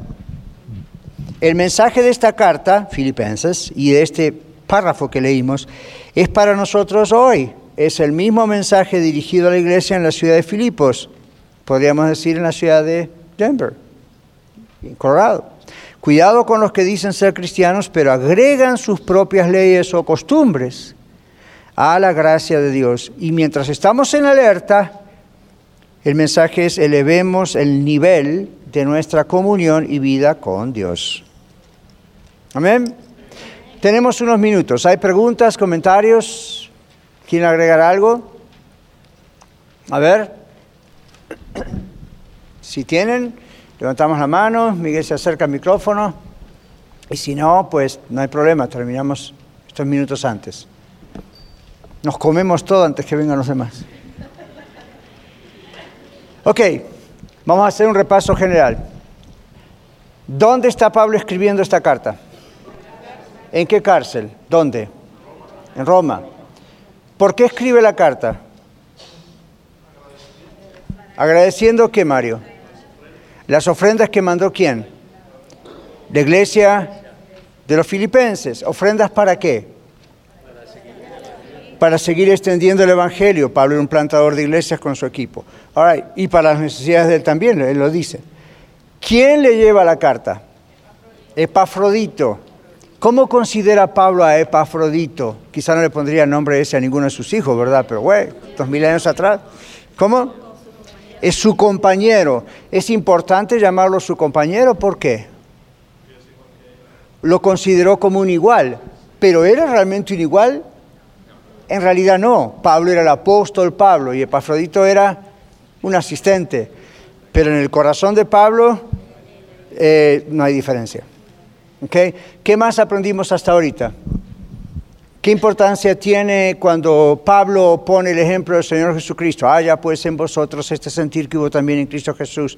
El mensaje de esta carta, Filipenses, y de este párrafo que leímos, es para nosotros hoy es el mismo mensaje dirigido a la iglesia en la ciudad de Filipos, podríamos decir en la ciudad de Denver, en Colorado. Cuidado con los que dicen ser cristianos, pero agregan sus propias leyes o costumbres a la gracia de Dios. Y mientras estamos en alerta, el mensaje es elevemos el nivel de nuestra comunión y vida con Dios. Amén. Tenemos unos minutos. ¿Hay preguntas, comentarios? ¿Quieren agregar algo? A ver. Si tienen, levantamos la mano, Miguel se acerca al micrófono. Y si no, pues no hay problema, terminamos estos minutos antes. Nos comemos todo antes que vengan los demás. Ok, vamos a hacer un repaso general. ¿Dónde está Pablo escribiendo esta carta? ¿En qué cárcel? ¿Dónde? En Roma. ¿Por qué escribe la carta? Agradeciendo qué, Mario? Las ofrendas que mandó quién? La iglesia de los filipenses. ¿Ofrendas para qué? Para seguir extendiendo el Evangelio. Pablo era un plantador de iglesias con su equipo. y para las necesidades de él también, él lo dice. ¿Quién le lleva la carta? Epafrodito. ¿Cómo considera Pablo a Epafrodito? Quizá no le pondría nombre ese a ninguno de sus hijos, ¿verdad? Pero, güey, dos mil años atrás. ¿Cómo? Es su compañero. ¿Es importante llamarlo su compañero? ¿Por qué? Lo consideró como un igual. ¿Pero era realmente un igual? En realidad no, Pablo era el apóstol Pablo y Epafrodito era un asistente, pero en el corazón de Pablo eh, no hay diferencia. ¿Okay? ¿Qué más aprendimos hasta ahorita? ¿Qué importancia tiene cuando Pablo pone el ejemplo del Señor Jesucristo? Haya pues en vosotros este sentir que hubo también en Cristo Jesús.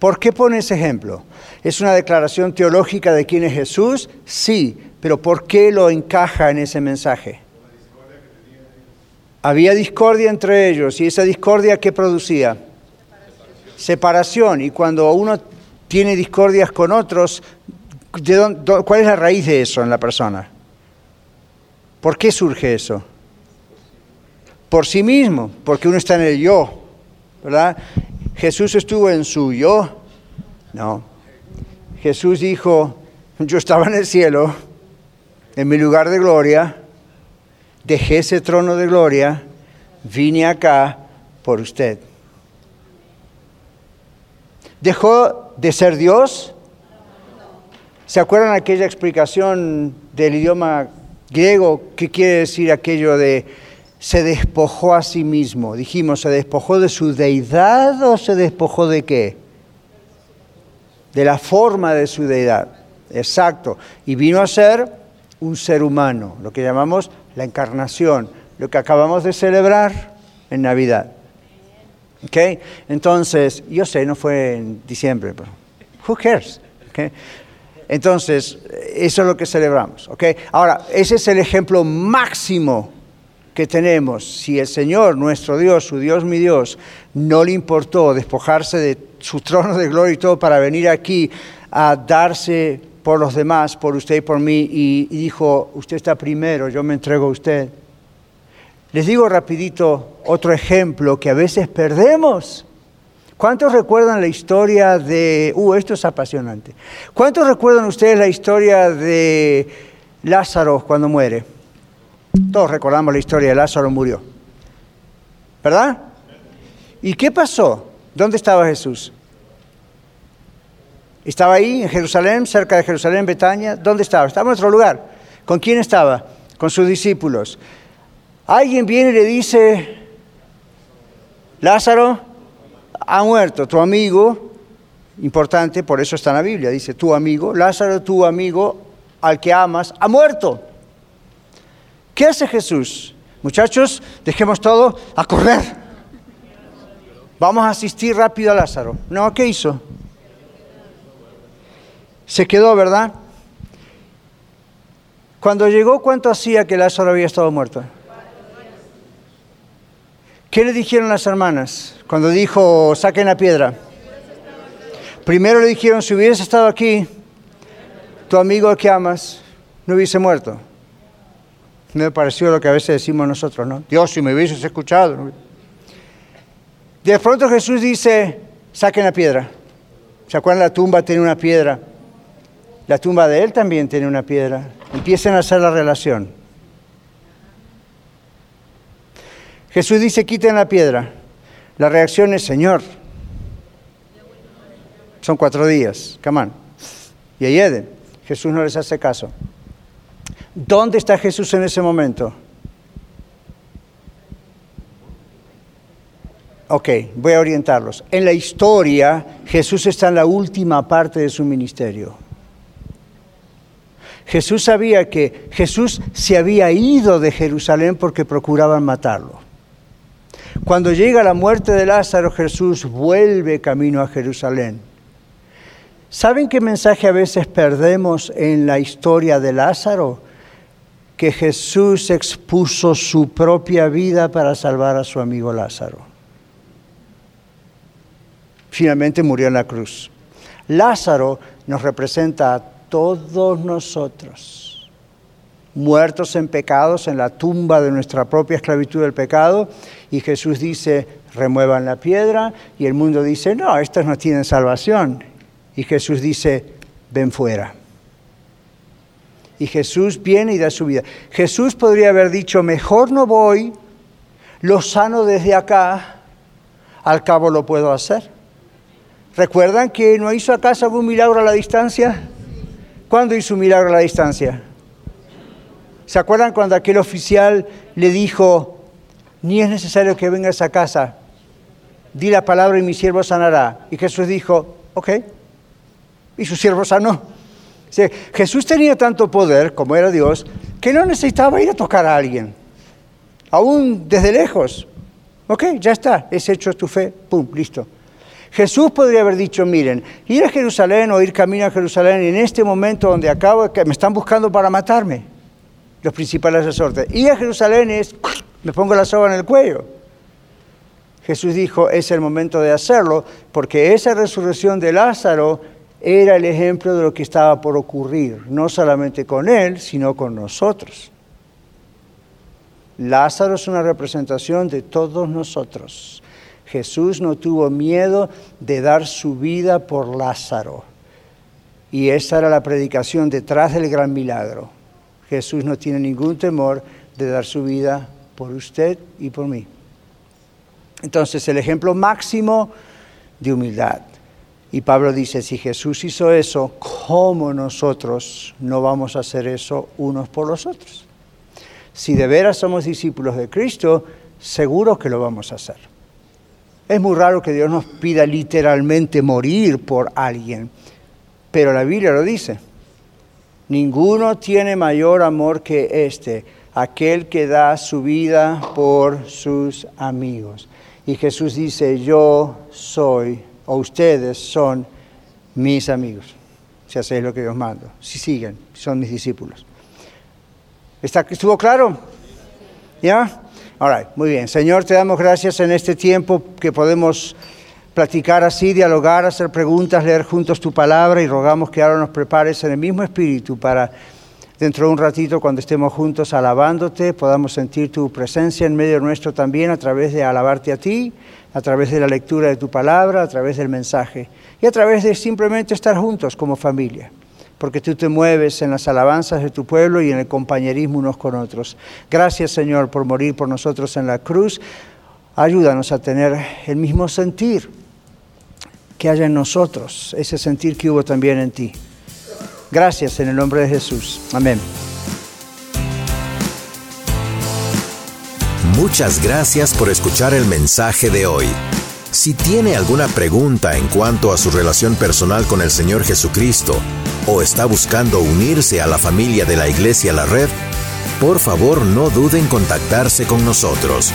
¿Por qué pone ese ejemplo? ¿Es una declaración teológica de quién es Jesús? Sí, pero ¿por qué lo encaja en ese mensaje? Había discordia entre ellos y esa discordia ¿qué producía? Separación. Y cuando uno tiene discordias con otros, ¿de dónde, ¿cuál es la raíz de eso en la persona? ¿Por qué surge eso? Por sí mismo, porque uno está en el yo, ¿verdad? Jesús estuvo en su yo. No. Jesús dijo, yo estaba en el cielo, en mi lugar de gloria, dejé ese trono de gloria, vine acá por usted. ¿Dejó de ser Dios? ¿Se acuerdan aquella explicación del idioma griego? ¿Qué quiere decir aquello de se despojó a sí mismo? Dijimos, ¿se despojó de su deidad o se despojó de qué? De la forma de su deidad. Exacto. Y vino a ser un ser humano, lo que llamamos la encarnación, lo que acabamos de celebrar en Navidad. ¿Ok? Entonces, yo sé, no fue en diciembre, pero who cares? ¿Ok? Entonces, eso es lo que celebramos. ¿ok? Ahora, ese es el ejemplo máximo que tenemos. Si el Señor, nuestro Dios, su Dios, mi Dios, no le importó despojarse de su trono de gloria y todo para venir aquí a darse por los demás, por usted y por mí, y, y dijo, usted está primero, yo me entrego a usted. Les digo rapidito otro ejemplo que a veces perdemos. ¿Cuántos recuerdan la historia de... Uh, esto es apasionante. ¿Cuántos recuerdan ustedes la historia de Lázaro cuando muere? Todos recordamos la historia de Lázaro murió. ¿Verdad? ¿Y qué pasó? ¿Dónde estaba Jesús? ¿Estaba ahí en Jerusalén, cerca de Jerusalén, Betania? ¿Dónde estaba? Estaba en otro lugar. ¿Con quién estaba? Con sus discípulos. Alguien viene y le dice, Lázaro ha muerto, tu amigo, importante, por eso está en la Biblia, dice, tu amigo, Lázaro, tu amigo, al que amas, ha muerto. ¿Qué hace Jesús? Muchachos, dejemos todo a correr. Vamos a asistir rápido a Lázaro. No, ¿qué hizo? Se quedó, ¿verdad? Cuando llegó, ¿cuánto hacía que Lázaro había estado muerto? ¿Qué le dijeron las hermanas cuando dijo, saquen la piedra? Primero le dijeron, si hubieras estado aquí, tu amigo que amas no hubiese muerto. Me pareció lo que a veces decimos nosotros, ¿no? Dios, si me hubieses escuchado. De pronto Jesús dice, saquen la piedra. ¿Se acuerdan? La tumba tiene una piedra. La tumba de él también tiene una piedra. Empiecen a hacer la relación. Jesús dice, quiten la piedra. La reacción es, Señor. Son cuatro días, camán. Y ahí Jesús no les hace caso. ¿Dónde está Jesús en ese momento? Ok, voy a orientarlos. En la historia, Jesús está en la última parte de su ministerio. Jesús sabía que Jesús se había ido de Jerusalén porque procuraban matarlo. Cuando llega la muerte de Lázaro, Jesús vuelve camino a Jerusalén. ¿Saben qué mensaje a veces perdemos en la historia de Lázaro? Que Jesús expuso su propia vida para salvar a su amigo Lázaro. Finalmente murió en la cruz. Lázaro nos representa a todos nosotros, muertos en pecados, en la tumba de nuestra propia esclavitud del pecado, y Jesús dice, remuevan la piedra, y el mundo dice, no, estos no tienen salvación. Y Jesús dice, ven fuera. Y Jesús viene y da su vida. Jesús podría haber dicho, mejor no voy, lo sano desde acá, al cabo lo puedo hacer. ¿Recuerdan que no hizo acaso algún milagro a la distancia? ¿Cuándo hizo un milagro a la distancia? ¿Se acuerdan cuando aquel oficial le dijo, ni es necesario que vengas a casa, di la palabra y mi siervo sanará? Y Jesús dijo, ok, y su siervo sanó. Jesús tenía tanto poder, como era Dios, que no necesitaba ir a tocar a alguien, aún desde lejos. Ok, ya está, es hecho tu fe, pum, listo. Jesús podría haber dicho, miren, ir a Jerusalén o ir camino a Jerusalén en este momento donde acabo, que me están buscando para matarme, los principales resortes. Ir a Jerusalén es, me pongo la soga en el cuello. Jesús dijo, es el momento de hacerlo, porque esa resurrección de Lázaro era el ejemplo de lo que estaba por ocurrir, no solamente con él, sino con nosotros. Lázaro es una representación de todos nosotros. Jesús no tuvo miedo de dar su vida por Lázaro. Y esa era la predicación detrás del gran milagro. Jesús no tiene ningún temor de dar su vida por usted y por mí. Entonces, el ejemplo máximo de humildad. Y Pablo dice, si Jesús hizo eso, ¿cómo nosotros no vamos a hacer eso unos por los otros? Si de veras somos discípulos de Cristo, seguro que lo vamos a hacer. Es muy raro que Dios nos pida literalmente morir por alguien, pero la Biblia lo dice. Ninguno tiene mayor amor que este, aquel que da su vida por sus amigos. Y Jesús dice, yo soy, o ustedes son mis amigos, si hacéis lo que os mando, si siguen, son mis discípulos. ¿Está, ¿Estuvo claro? ¿Ya? Muy bien. Señor, te damos gracias en este tiempo que podemos platicar así, dialogar, hacer preguntas, leer juntos tu palabra y rogamos que ahora nos prepares en el mismo espíritu para dentro de un ratito cuando estemos juntos alabándote, podamos sentir tu presencia en medio nuestro también a través de alabarte a ti, a través de la lectura de tu palabra, a través del mensaje y a través de simplemente estar juntos como familia porque tú te mueves en las alabanzas de tu pueblo y en el compañerismo unos con otros. Gracias Señor por morir por nosotros en la cruz. Ayúdanos a tener el mismo sentir que haya en nosotros, ese sentir que hubo también en ti. Gracias en el nombre de Jesús. Amén. Muchas gracias por escuchar el mensaje de hoy. Si tiene alguna pregunta en cuanto a su relación personal con el Señor Jesucristo o está buscando unirse a la familia de la Iglesia La Red, por favor no duden en contactarse con nosotros.